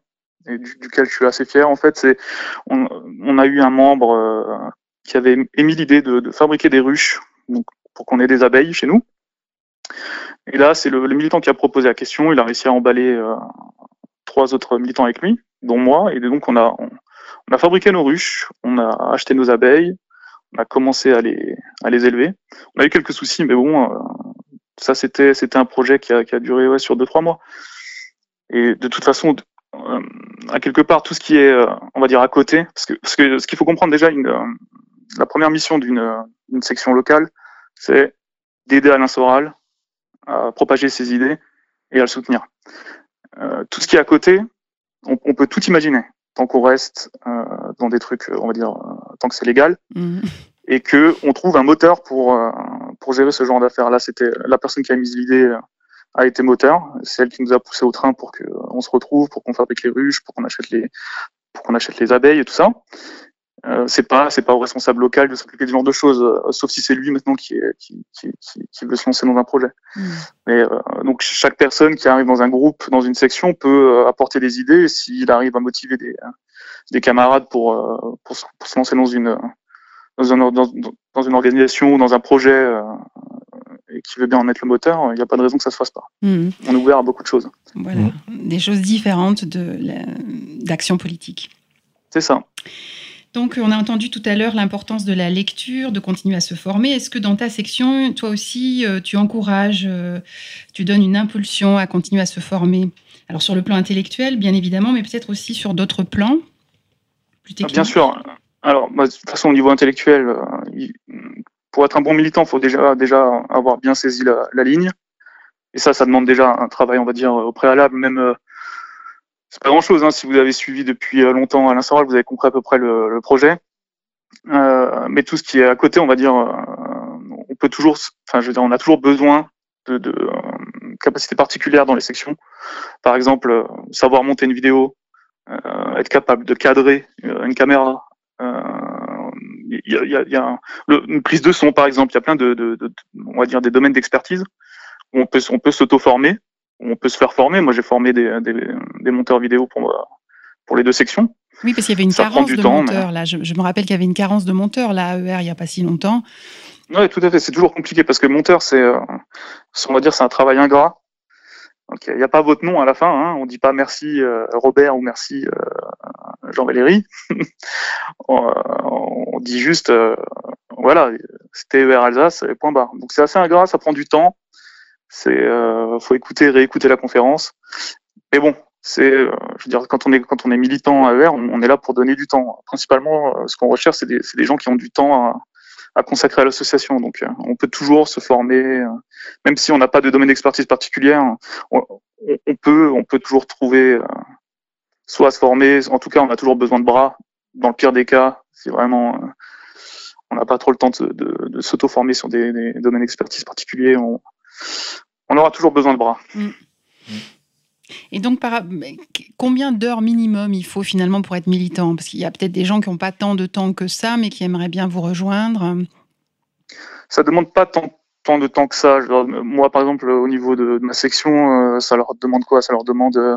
et duquel je suis assez fier. En fait, c'est on, a eu un membre qui avait émis l'idée de, fabriquer des ruches pour qu'on ait des abeilles chez nous. Et là, c'est le, militant qui a proposé la question. Il a réussi à emballer euh, trois autres militants avec lui, dont moi. Et donc, on a, on, a fabriqué nos ruches, on a acheté nos abeilles, on a commencé à les, à les élever. On a eu quelques soucis, mais bon, euh, ça, c'était, c'était un projet qui a, qui a duré ouais, sur deux, trois mois. Et de toute façon, euh, à quelque part, tout ce qui est, euh, on va dire, à côté, parce que, parce que ce qu'il faut comprendre déjà, une, euh, la première mission d'une, section locale, c'est d'aider Alain Soral à propager ses idées et à le soutenir. Tout ce qui est à côté, on, on peut tout imaginer tant qu'on reste dans des trucs, on va dire, tant que c'est légal, mmh. et que on trouve un moteur pour euh, pour gérer ce genre d'affaires. Là, c'était la personne qui a mis l'idée a été moteur. C'est elle qui nous a poussé au train pour que on se retrouve, pour qu'on fabrique les ruches, pour qu'on achète les pour qu'on achète les abeilles et tout ça. Euh, c'est pas c'est pas au responsable local de s'occuper ce genre de choses, euh, sauf si c'est lui maintenant qui, est, qui, qui, qui, veut se lancer dans un projet. Mmh. Mais euh, donc chaque personne qui arrive dans un groupe, dans une section, peut euh, apporter des idées. S'il arrive à motiver des, des camarades pour, euh, pour, pour, se lancer dans une dans, un, dans, dans une organisation ou dans un projet et qui veut bien en mettre le moteur, il n'y a pas de raison que ça se fasse pas. Mmh. On est ouvert à beaucoup de choses. Voilà, mmh. des choses différentes de d'action politique. C'est ça. Donc, on a entendu tout à l'heure l'importance de la lecture, de continuer à se former. Est-ce que dans ta section, toi aussi, euh, tu encourages, euh, tu donnes une impulsion à continuer à se former? Alors, sur le plan intellectuel, bien évidemment, mais peut-être aussi sur d'autres plans plus techniques. Bien sûr. Alors, bah, de toute façon, au niveau intellectuel, euh, pour être un bon militant, il faut déjà, déjà avoir bien saisi la, ligne. Et ça, ça demande déjà un travail, on va dire, au préalable, même c'est pas grand chose. Hein. Si vous avez suivi depuis euh, longtemps Alain Soral, vous avez compris à peu près le, projet. Euh, mais tout ce qui est à côté, on va dire, euh, on peut toujours, enfin, je veux dire, on a toujours besoin de, euh, capacités particulières dans les sections. Par exemple, euh, savoir monter une vidéo, être capable de cadrer une caméra. Il y a, y a, y a le, une prise de son, par exemple. Il y a plein de, de, de, on va dire, des domaines d'expertise où on peut, on peut s'auto-former on peut se faire former. Moi, j'ai formé des, des, des, monteurs vidéo pour, pour les deux sections. Oui, parce qu'il y avait une ça carence de temps, monteurs. Mais... Là, je, je, me rappelle qu'il y avait une carence de monteurs là, à ER il n'y a pas si longtemps. Oui, tout à fait. C'est toujours compliqué parce que monteur, c'est, euh, on va dire, c'est un travail ingrat. Donc il n'y a pas votre nom à la fin. Hein. On dit pas merci euh, Robert ou merci euh, Jean-Valéry. on, on, dit juste voilà, c'était vers Alsace et point barre. Donc c'est assez ingrat, ça prend du temps. C'est faut écouter, réécouter la conférence. Mais bon, c'est, je veux dire, quand on est quand on est militant à ER, on, est là pour donner du temps. Principalement, ce qu'on recherche, c'est des, des gens qui ont du temps à, à consacrer à l'association. Donc, euh, on peut toujours se former, euh, même si on n'a pas de domaine d'expertise particulière, on, on, peut, on peut toujours trouver, euh, soit se former. En tout cas, on a toujours besoin de bras. Dans le pire des cas, si vraiment on n'a pas trop le temps de, de, de s'auto-former sur des, des, domaines d'expertise particuliers, on, on, aura toujours besoin de bras. Mm. Et donc, combien d'heures minimum il faut finalement pour être militant? Parce qu'il y a peut-être des gens qui n'ont pas tant de temps que ça, mais qui aimeraient bien vous rejoindre. Ça ne demande pas tant, de temps que ça. moi, par exemple, au niveau de, ma section, euh, ça leur demande quoi? Ça leur demande euh,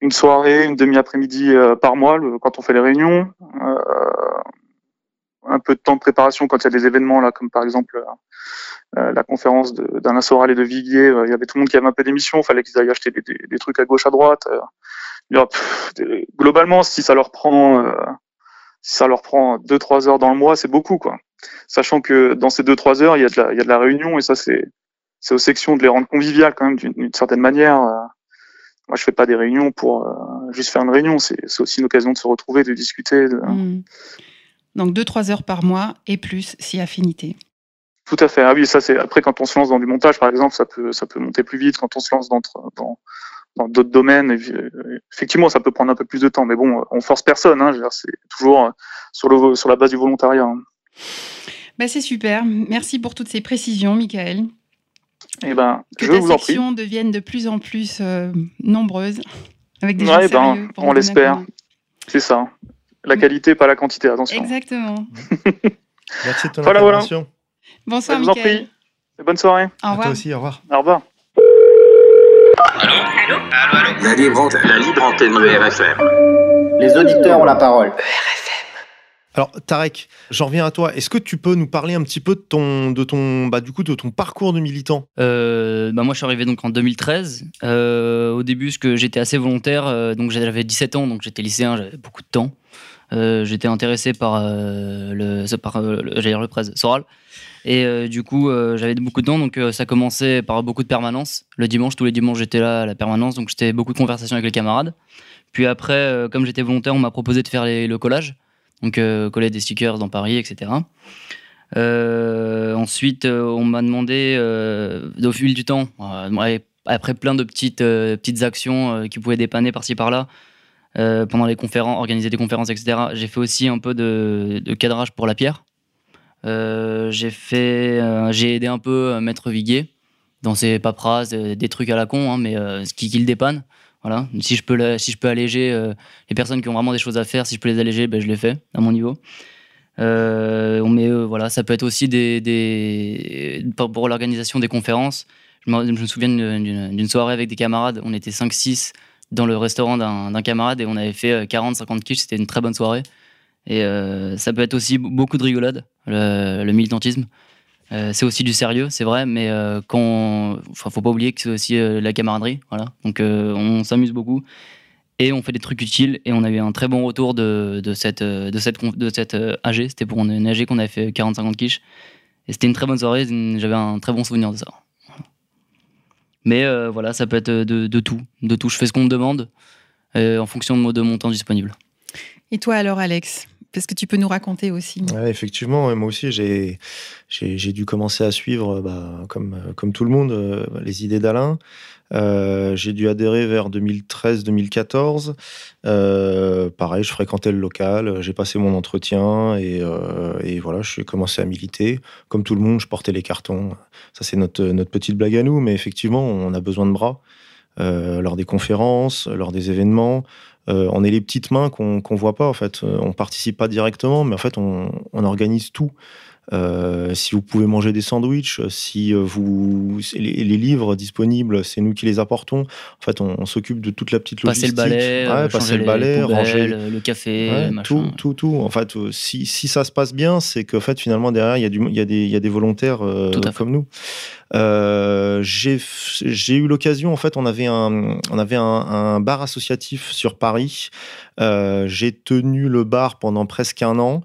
une soirée, une demi-après-midi euh, par mois quand on fait les réunions. un peu de temps de préparation quand il y a des événements, là, comme par exemple la conférence d'Alain Soral et de Viguier, euh, il y avait tout le monde qui avait un peu d'émission, il fallait qu'ils aillent acheter des, trucs à gauche, à droite. Euh. globalement, si ça leur prend, si ça leur prend deux trois heures dans le mois, c'est beaucoup, quoi. Sachant que dans ces deux trois heures, il y a de la, réunion et ça, c'est, aux sections de les rendre conviviales quand même d'une certaine manière. Moi, je fais pas des réunions pour juste faire une réunion. C'est aussi une occasion de se retrouver, de discuter. Mmh. Donc deux trois heures par mois et plus si affinité. Tout à fait. Ah oui, ça c'est après quand on se lance dans du montage, par exemple, ça peut ça peut monter plus vite. Quand on se lance dans dans dans d'autres domaines, effectivement, ça peut prendre un peu plus de temps. Mais bon, on force personne. Hein, c'est toujours sur le sur la base du volontariat. Hein. Bah, c'est super. Merci pour toutes ces précisions, Michael. Eh ben, que je ta vous en section devienne de plus en plus euh, nombreuse, avec des ouais, gens ben, On l'espère. C'est ça. La qualité, pas la quantité. Attention. Exactement. Merci de ton voilà, intervention. Bonsoir, Je vous en prie. Bonne soirée. Au revoir. toi aussi, au revoir. Au revoir. La libre antenne, la libre antenne de RFM. Les auditeurs ont la parole. Alors Tarek, j'en reviens à toi. Est-ce que tu peux nous parler un petit peu de ton, de ton, bah, du coup, de ton parcours de militant? Euh, bah Moi, je suis arrivé donc en 2013. Euh, au début, ce que j'étais assez volontaire, euh, donc j'avais 17 ans, donc j'étais lycéen, j'avais beaucoup de temps. j'étais intéressé par le, par le, le presse Soral. Et du coup, j'avais beaucoup de temps, donc ça commençait par beaucoup de permanence. Le dimanche, tous les dimanches, j'étais là à la permanence, donc j'étais beaucoup de conversations avec les camarades. Puis après, comme j'étais volontaire, on m'a proposé de faire le collage donc euh, coller des stickers dans Paris, etc. Euh, ensuite, euh, on m'a demandé, au fil du temps, après plein de petites, petites actions qui pouvaient dépanner par-ci par-là, pendant les conférences, organiser des conférences, etc. J'ai fait aussi un peu de, cadrage pour la pierre. J'ai fait, j'ai aidé un peu Maître Viguier dans ses paperasses, des trucs à la con, hein, mais ce qui, le dépanne. Voilà. Si je peux, alléger euh, les personnes qui ont vraiment des choses à faire, si je peux les alléger, ben, je les fais à mon niveau. Euh, euh, voilà, ça peut être aussi pour, l'organisation des conférences. Je me, je me souviens d'une soirée avec des camarades. On était 5-6 dans le restaurant d'un camarade et on avait fait 40-50 quiches. C'était une très bonne soirée. Et ça peut être aussi beaucoup de rigolade, le militantisme. Euh, c'est aussi du sérieux, c'est vrai, mais euh, quand, faut pas oublier que c'est aussi euh, la camaraderie, voilà. Donc on s'amuse beaucoup et on fait des trucs utiles et on a eu un très bon retour de, de cette de cette de cette AG. C'était pour une AG qu'on avait fait 40-50 quiches et c'était une très bonne soirée. J'avais un très bon souvenir de ça. Mais voilà, ça peut être de, de, tout, de tout. Je fais ce qu'on me demande en fonction de mon temps disponible. Et toi alors, Alex? Parce que tu peux nous raconter aussi. Effectivement, moi aussi, j'ai, dû commencer à suivre, bah, comme, comme tout le monde, euh, les idées d'Alain. Euh, j'ai dû adhérer vers 2013-2014. Euh, pareil, je fréquentais le local, j'ai passé mon entretien et, et voilà, je suis commencé à militer. Comme tout le monde, je portais les cartons. Ça, c'est notre, notre petite blague à nous, mais effectivement, on a besoin de bras. lors des conférences, lors des événements. Euh, on est les petites mains qu'on ne voit pas en fait. Euh, on participe pas directement, mais en fait on, organise tout. Euh, si vous pouvez manger des sandwichs, si euh, vous les, les livres disponibles, c'est nous qui les apportons. En fait, on, on s'occupe de toute la petite Passer logistique. le balai, Ouais, euh, passer le balai, ranger le café, Ouais, tout, tout, tout. En fait, si, si ça se passe bien, c'est qu'en fait, finalement, derrière, il y a, du, il y a, des, il y a des volontaires euh, comme nous. Euh, j'ai eu l'occasion, en fait, on avait un, on avait un, un bar associatif sur Paris. J'ai tenu le bar pendant presque un an.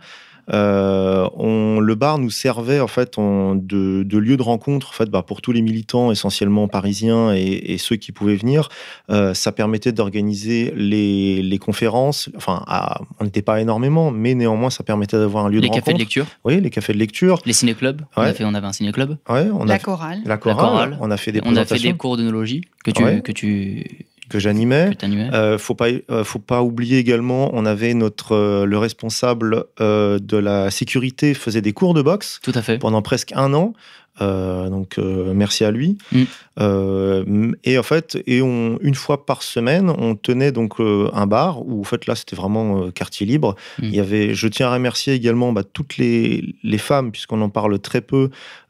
Euh, on, le bar nous servait en fait de, de lieu de rencontre en fait bah, pour tous les militants essentiellement parisiens et, et ceux qui pouvaient venir. Euh, ça permettait d'organiser les, les conférences. Enfin, à- on n'était pas énormément, mais néanmoins ça permettait d'avoir un lieu Les de cafés rencontre. de lecture, Oui, les cafés de lecture. les ciné-clubs. On, Ouais. a fait, on avait un ciné-club. Ouais, on La a chorale. la chorale. chorale. On a fait des On a fait présentations des cours d'œnologie que tu, Ouais. que tu que j'animais. Euh, faut pas, euh, faut pas oublier également, on avait notre euh, le responsable euh, de la sécurité faisait des cours de boxe Tout à fait. pendant presque un an. Donc merci à lui. Mm. Et en fait, et on, une fois par semaine, on tenait donc un bar où en fait là c'était vraiment quartier libre. Mm. Il y avait, je tiens à remercier également bah, toutes les, les femmes puisqu'on en parle très peu,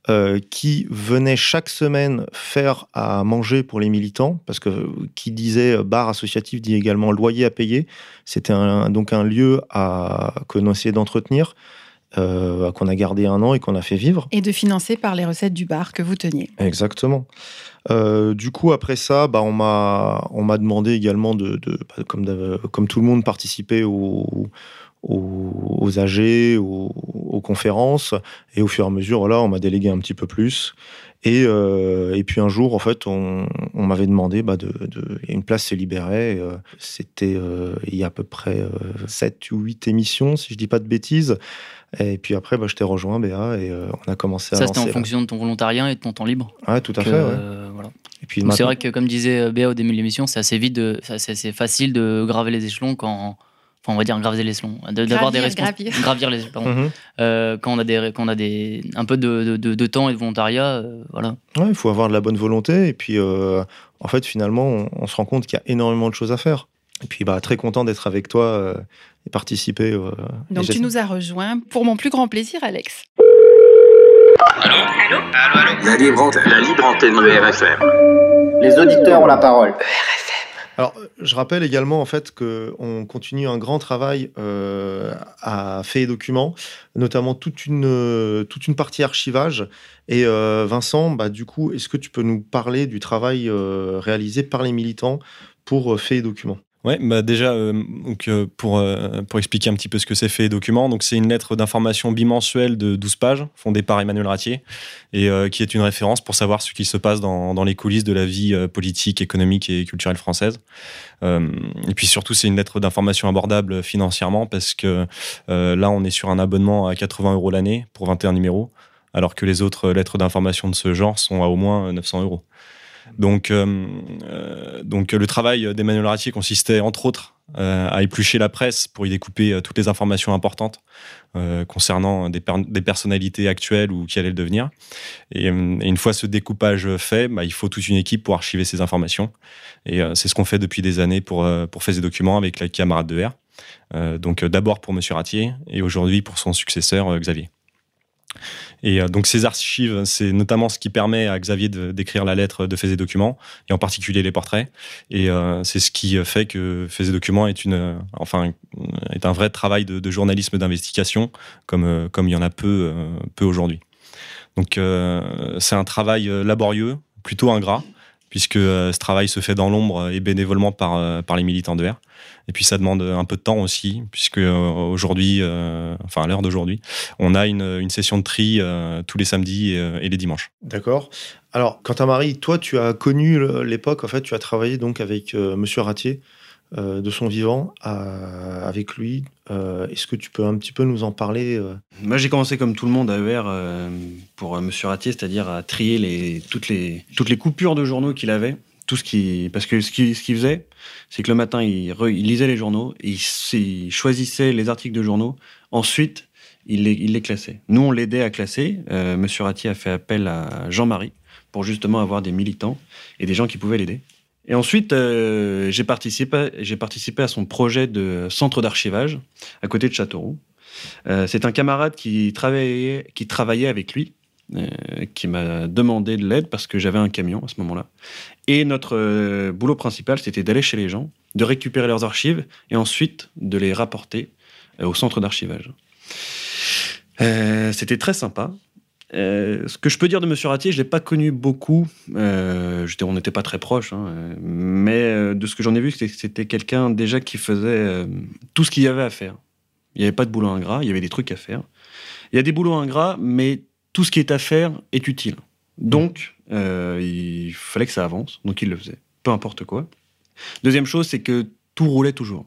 euh, qui venaient chaque semaine faire à manger pour les militants parce que qui disait euh, bar associatif dit également loyer à payer. C'était un- donc un lieu à, que l'on essayait d'entretenir. euh, qu'on a gardé un an et qu'on a fait vivre. Et de financer par les recettes du bar que vous teniez. Exactement. Euh, du coup, après ça, bah, on m'a on m'a demandé également de, de- bah, comme, de- comme tout le monde, participer aux, aux, aux AG, aux, aux conférences. Et au fur et à mesure, voilà, on m'a délégué un petit peu plus. Et, euh, et puis un jour, en fait, on, on m'avait demandé, bah, de, de- une place s'est libérée. euh, C'était euh, il y a à peu près 7 ou 8 émissions, si je dis pas de bêtises. Et puis après, bah, je t'ai rejoint, Béa, et euh, on a commencé à Ça, c'était en là. fonction de ton volontariat et de ton temps libre. Ouais, tout à que, fait. ouais. euh, voilà. Et puis c'est vrai que, comme disait Béa au début de l'émission, c'est assez vite, de, c'est assez- facile de graver les échelons quand. Enfin, on va dire graver les échelons. de- D'avoir des Gravir, responsabilités. gravir. Gravir les pardon. Mhm. Euh, quand on a, des, quand on a des, un peu de, de- de- de temps et de volontariat, euh, voilà. Ouais, il faut avoir de la bonne volonté. Et puis, euh, en fait, finalement, on, on se rend compte qu'il y a énormément de choses à faire. Et puis, bah, très content d'être avec toi euh, et participer. euh, et Donc tu nous as rejoints pour mon plus grand plaisir, Alex. La libre antenne, la libre antenne de RFM. Les auditeurs ont la parole. Alors, je rappelle également en fait que on continue un grand travail euh, à Fait et Documents, notamment toute une partie archivage. Et euh, Vincent, bah, du coup, est-ce que tu peux nous parler du travail euh, réalisé par les militants pour Fait et Documents? Ouais, bah déjà, euh, donc, euh, pour, euh, pour expliquer un petit peu ce que c'est fait document, donc c'est une lettre d'information bimensuelle de 12 pages, fondée par Emmanuel Ratier, et qui est une référence pour savoir ce qui se passe dans, dans les coulisses de la vie politique, économique et culturelle française. Et puis surtout, c'est une lettre d'information abordable financièrement, parce que là, on est sur un abonnement à 80 euros l'année pour 21 numéros, alors que les autres lettres d'information de ce genre sont à au moins 900 euros. Donc, euh, euh, donc le travail d'Emmanuel Ratier consistait entre autres euh, à éplucher la presse pour y découper toutes les informations importantes concernant des, per- des personnalités actuelles ou qui allaient le devenir. Et, une fois ce découpage fait, bah, il faut toute une équipe pour archiver ces informations. Et c'est ce qu'on fait depuis des années pour, pour faire ces documents avec la camarade de R. Donc d'abord pour Monsieur Ratier et aujourd'hui pour son successeur Xavier. Et euh, donc ces archives, c'est notamment ce qui permet à Xavier d'écrire la lettre de Faits et Documents, et en particulier les portraits. Et euh, c'est ce qui fait que Faits et Documents est, une, euh, enfin, est un vrai travail de, journalisme d'investigation, comme, comme il y en a peu, peu aujourd'hui. Donc c'est un travail laborieux, plutôt ingrat, puisque euh, ce travail se fait dans l'ombre et bénévolement par, euh, les militants de R. Et puis ça demande un peu de temps aussi, puisque euh, aujourd'hui, enfin à l'heure d'aujourd'hui, on a une, session de tri tous les samedis et, les dimanches. D'accord. Alors, quant à Marie, toi, tu as connu l'époque, en fait, tu as travaillé donc avec Monsieur Ratier, euh, de son vivant, avec lui. Euh, Est-ce que tu peux un petit peu nous en parler euh? Moi, j'ai commencé comme tout le monde à ER pour Monsieur Ratier, c'est-à-dire à trier toutes, les, coupures de journaux qu'il avait. Tout ce qui, parce que ce qu'il faisait, c'est que le matin, il, lisait les journaux, et il, choisissait les articles de journaux. Ensuite, il les, classait. Nous, on l'aidait à classer. Euh, Monsieur Ratier a fait appel à Jean-Marie pour justement avoir des militants et des gens qui pouvaient l'aider. Et ensuite, euh, j'ai participé, à son projet de centre d'archivage à côté de Châteauroux. Euh, c'est un camarade qui travaillait, avec lui, euh, qui m'a demandé de l'aide parce que j'avais un camion à ce moment-là. Et notre boulot principal, c'était d'aller chez les gens, de récupérer leurs archives et ensuite de les rapporter au centre d'archivage. C'était très sympa. Euh, ce que je peux dire de Monsieur Ratier, je l'ai pas connu beaucoup. Euh, on n'était pas très proches, hein, mais euh, de ce que j'en ai vu, c'était- quelqu'un déjà qui faisait tout ce qu'il y avait à faire. Il n'y avait pas de boulot ingrat, il y avait des trucs à faire. Il y a des boulots ingrats, mais tout ce qui est à faire est utile. Donc, il fallait que ça avance, donc il le faisait, peu importe quoi. Deuxième chose, c'est que tout roulait toujours.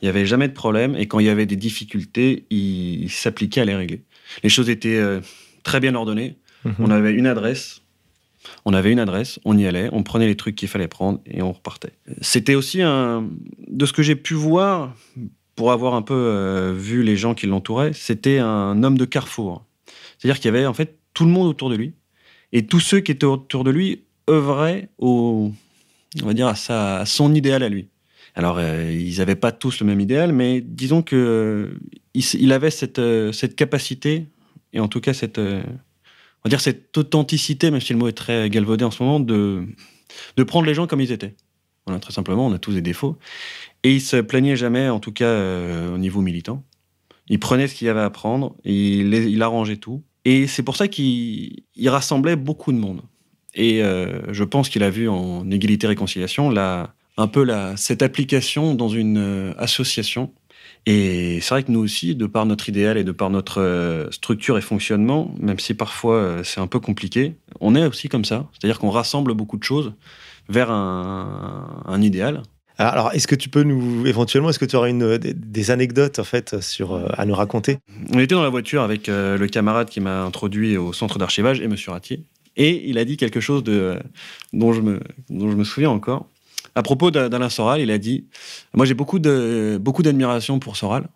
Il n'y avait jamais de problème, et quand il y avait des difficultés, il, s'appliquait à les régler. Les choses étaient très bien ordonnées. Mhm. On avait une adresse, on avait une adresse, on y allait, on prenait les trucs qu'il fallait prendre et on repartait. C'était aussi un, de ce que j'ai pu voir, pour avoir un peu euh, vu les gens qui l'entouraient, c'était un homme de carrefour. C'est-à-dire qu'il y avait en fait tout le monde autour de lui et tous ceux qui étaient autour de lui œuvraient au, on va dire à, sa, à son idéal à lui. Alors euh, ils n'avaient pas tous le même idéal, mais disons que euh, il, avait cette, cette capacité et en tout cas cette euh, on va dire cette authenticité, même si le mot est très galvaudé en ce moment, de, de prendre les gens comme ils étaient. Très simplement, on a tous des défauts. Et il se plaignait jamais, en tout cas euh, au niveau militant. Il prenait ce qu'il y avait à prendre, et il, arrangeait tout. Et c'est pour ça qu'il il rassemblait beaucoup de monde. Et euh, je pense qu'il a vu en égalité-réconciliation la, un peu la, cette application dans une association. Et c'est vrai que nous aussi, de par notre idéal et de par notre euh, structure et fonctionnement, même si parfois euh, c'est un peu compliqué, on est aussi comme ça. C'est-à-dire qu'on rassemble beaucoup de choses vers un, un idéal. Alors, est-ce que tu peux nous, éventuellement, est-ce que tu aurais une, des, anecdotes en fait sur, euh, à nous raconter? On était dans la voiture avec le camarade qui m'a introduit au centre d'archivage et Monsieur Ratier. Et il a dit quelque chose de, dont, je me, dont je me souviens encore. À propos d'A- d'Alain Soral, il a dit Moi, j'ai beaucoup d'admiration pour Soral.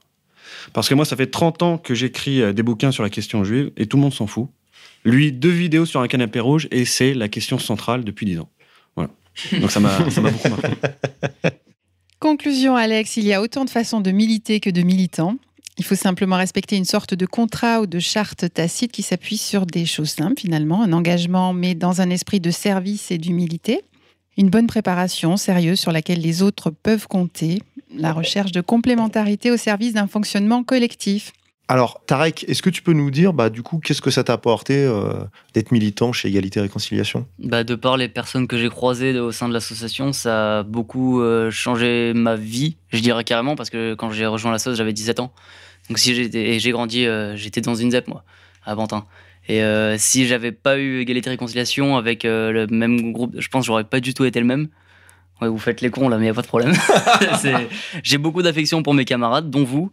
Parce que moi, ça fait 30 ans que j'écris euh, des bouquins sur la question juive et tout le monde s'en fout. Lui, deux vidéos sur un canapé rouge et c'est la question centrale depuis 10 ans. Voilà. Donc ça m'a ça m'a beaucoup marqué. Conclusion, Alex, il y a autant de façons de militer que de militants. Il faut simplement respecter une sorte de contrat ou de charte tacite qui s'appuie sur des choses simples finalement, un engagement mais dans un esprit de service et d'humilité, une bonne préparation sérieuse sur laquelle les autres peuvent compter, la recherche de complémentarité au service d'un fonctionnement collectif. Alors, Tarek, est-ce que tu peux nous dire, bah, du coup, qu'est-ce que ça t'a apporté euh, d'être militant chez Égalité et Réconciliation? Bah, de par les personnes que j'ai croisées au sein de l'association, ça a beaucoup euh, changé ma vie, je dirais carrément, parce que quand j'ai rejoint l'association, j'avais 17 ans. Donc si j'étais, et j'ai grandi, euh, j'étais dans une ZEP, moi, à Pantin. Et euh, si j'avais pas eu Égalité Réconciliation avec euh, le même groupe, je pense que j'aurais pas du tout été le même. Ouais, vous faites les cons là, mais y a pas de problème. J'ai beaucoup d'affection pour mes camarades, dont vous.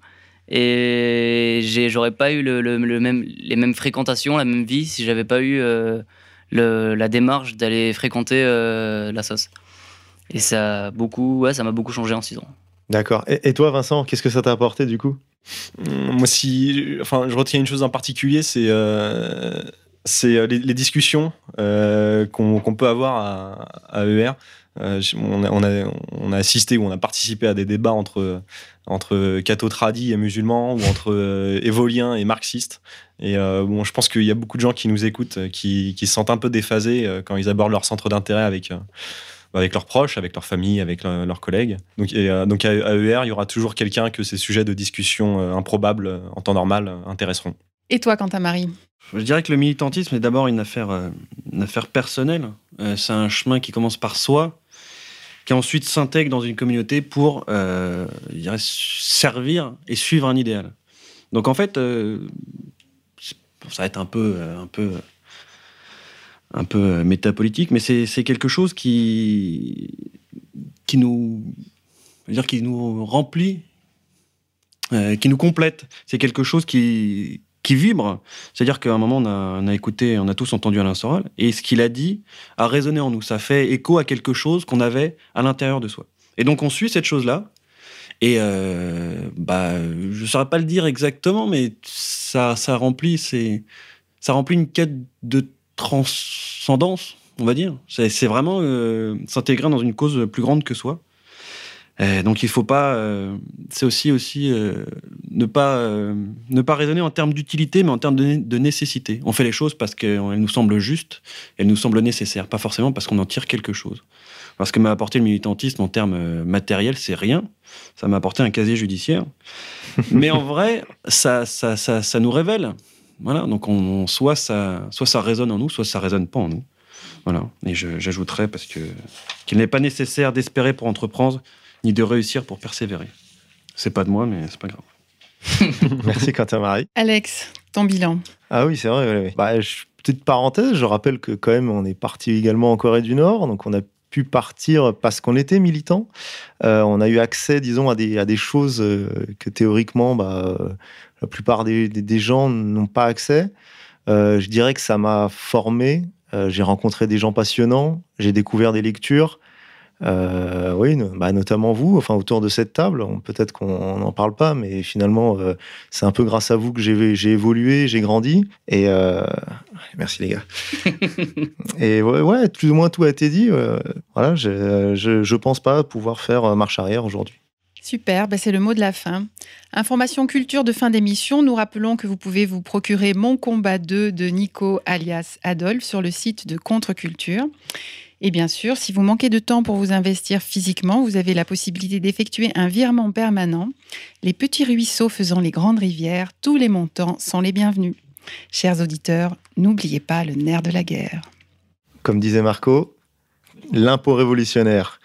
Et j'aurais pas eu le, le- le même, les mêmes fréquentations, la même vie, si j'avais pas eu euh, le- la démarche d'aller fréquenter euh, la sauce. Et ça beaucoup, ouais, ça m'a beaucoup changé en 6 ans. D'accord. Et, toi, Vincent, qu'est-ce que ça t'a apporté du coup? Hum, Moi, si, enfin, je retiens une chose en particulier, c'est euh, c'est euh, les, discussions euh, qu'on peut avoir à, ER. On, a, assisté ou on a participé à des débats entre, entre tradis et musulmans ou entre évoliens et marxistes. Et bon, je pense qu'il y a beaucoup de gens qui nous écoutent, qui, qui se sentent un peu déphasés quand ils abordent leur centre d'intérêt avec, avec leurs proches, avec leur famille, avec leur- leurs collègues. Donc, et, euh, donc à, à ER, il y aura toujours quelqu'un que ces sujets de discussion euh, improbables en temps normal euh, intéresseront. Et toi, quant à Marie? Je dirais que le militantisme est d'abord une affaire, une affaire personnelle. C'est un chemin qui commence par soi, qui ensuite s'intègre dans une communauté pour euh, je dirais, servir et suivre un idéal. Donc en fait, euh, ça va être un peu, un peu, un peu euh, métapolitique, mais c'est quelque chose qui, qui nous, dire, qui nous remplit, euh, qui nous complète. C'est quelque chose qui, qui vibre. C'est-à-dire qu'à un moment, on a, écouté, on a tous entendu Alain Soral, et ce qu'il a dit a résonné en nous. Ça fait écho à quelque chose qu'on avait à l'intérieur de soi. Et donc, on suit cette chose-là. Et euh, bah, je ne saurais pas le dire exactement, mais ça, ça remplit, ça remplit une quête de transcendance, on va dire. C'est, vraiment euh, s'intégrer dans une cause plus grande que soi. Donc il faut pas, euh, c'est aussi aussi euh, ne pas ne pas raisonner en termes d'utilité, mais en termes de, de, nécessité. On fait les choses parce qu'elles nous semblent justes, elles nous semblent nécessaires, pas forcément parce qu'on en tire quelque chose. Parce que m'a apporté le militantisme en termes matériels, c'est rien. Ça m'a apporté un casier judiciaire. mais en vrai, ça, ça, ça, ça, nous révèle. Voilà. Donc on, soit ça soit ça résonne en nous, soit ça résonne pas en nous. Voilà. Et j'ajouterais parce que qu'il n'est pas nécessaire d'espérer pour entreprendre ni de réussir pour persévérer. C'est pas de moi, mais c'est pas grave. Merci Quentin Marie. Alex, ton bilan. Ah oui, c'est vrai. Bah, petite parenthèse, je rappelle que quand même on est parti également en Corée du Nord, donc on a pu partir parce qu'on était militant. Euh, on a eu accès, disons, à des, à des choses euh, que théoriquement, bah, la plupart des, des, gens n'ont pas accès. je dirais que ça m'a formé. j'ai rencontré des gens passionnants, j'ai découvert des lectures, euh, oui, bah, notamment vous, enfin autour de cette table. Peut-être qu'on n'en parle pas, mais finalement, euh, c'est un peu grâce à vous que j'ai évolué, j'ai grandi. Et euh, merci les gars. et ouais, plus ou moins tout a été dit. voilà, je, je, pense pas pouvoir faire marche arrière aujourd'hui. Super, bah, c'est le mot de la fin. Information culture de fin d'émission, nous rappelons que vous pouvez vous procurer Mon combat 2 de Nico alias Adolphe sur le site de Contre-Culture. Et bien sûr, si vous manquez de temps pour vous investir physiquement, vous avez la possibilité d'effectuer un virement permanent. Les petits ruisseaux faisant les grandes rivières, tous les montants sont les bienvenus. Chers auditeurs, n'oubliez pas le nerf de la guerre. Comme disait Marco, l'impôt révolutionnaire.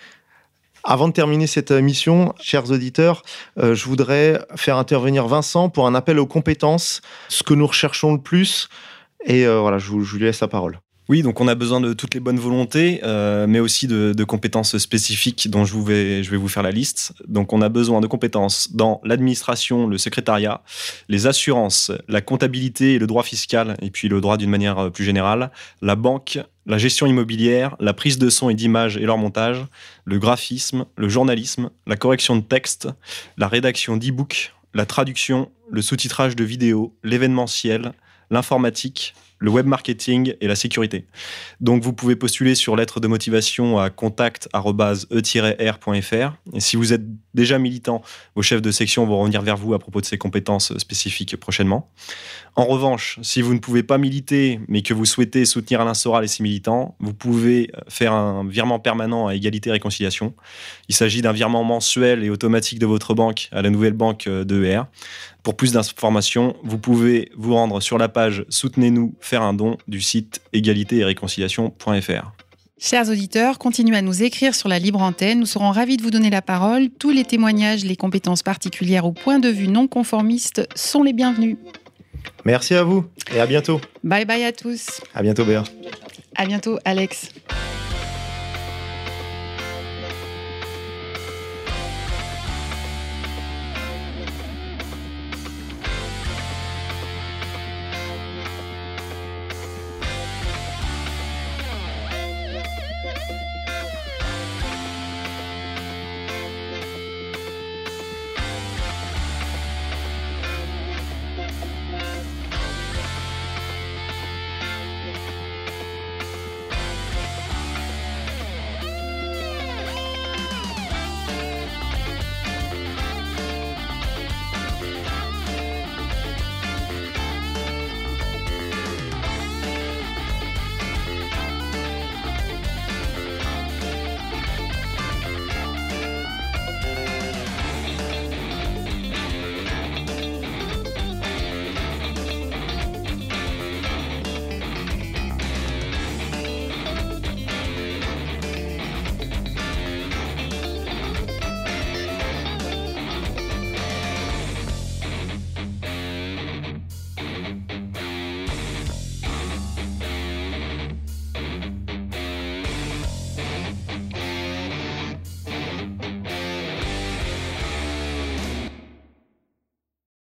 Avant de terminer cette émission, chers auditeurs, euh, je voudrais faire intervenir Vincent pour un appel aux compétences, ce que nous recherchons le plus. Et euh, voilà, je vous, je vous laisse la parole. Oui, donc on a besoin de toutes les bonnes volontés, euh, mais aussi de, compétences spécifiques dont je, vais, vous faire la liste. Donc on a besoin de compétences dans l'administration, le secrétariat, les assurances, la comptabilité et le droit fiscal, et puis le droit d'une manière euh, plus générale, la banque, la gestion immobilière, la prise de son et d'image et leur montage, le graphisme, le journalisme, la correction de texte, la rédaction d'e-book, la traduction, le sous-titrage de vidéos, l'événementiel, l'informatique, le web marketing et la sécurité. Donc vous pouvez postuler sur lettre de motivation à contact@e-r.fr et si vous êtes déjà militant, vos chefs de section vont revenir vers vous à propos de ces compétences spécifiques prochainement. En revanche, si vous ne pouvez pas militer mais que vous souhaitez soutenir Alain Soral et ses militants, vous pouvez faire un virement permanent à égalité et réconciliation. Il s'agit d'un virement mensuel et automatique de votre banque à la nouvelle banque de ER. Pour plus d'informations, vous pouvez vous rendre sur la page Soutenez-nous, faire un don du site égalité et réconciliation.fr. Chers auditeurs, continuez à nous écrire sur la libre antenne. Nous serons ravis de vous donner la parole. Tous les témoignages, les compétences particulières ou points de vue non conformistes sont les bienvenus. Merci à vous et à bientôt. Bye bye à tous. À bientôt Béa. À bientôt Alex.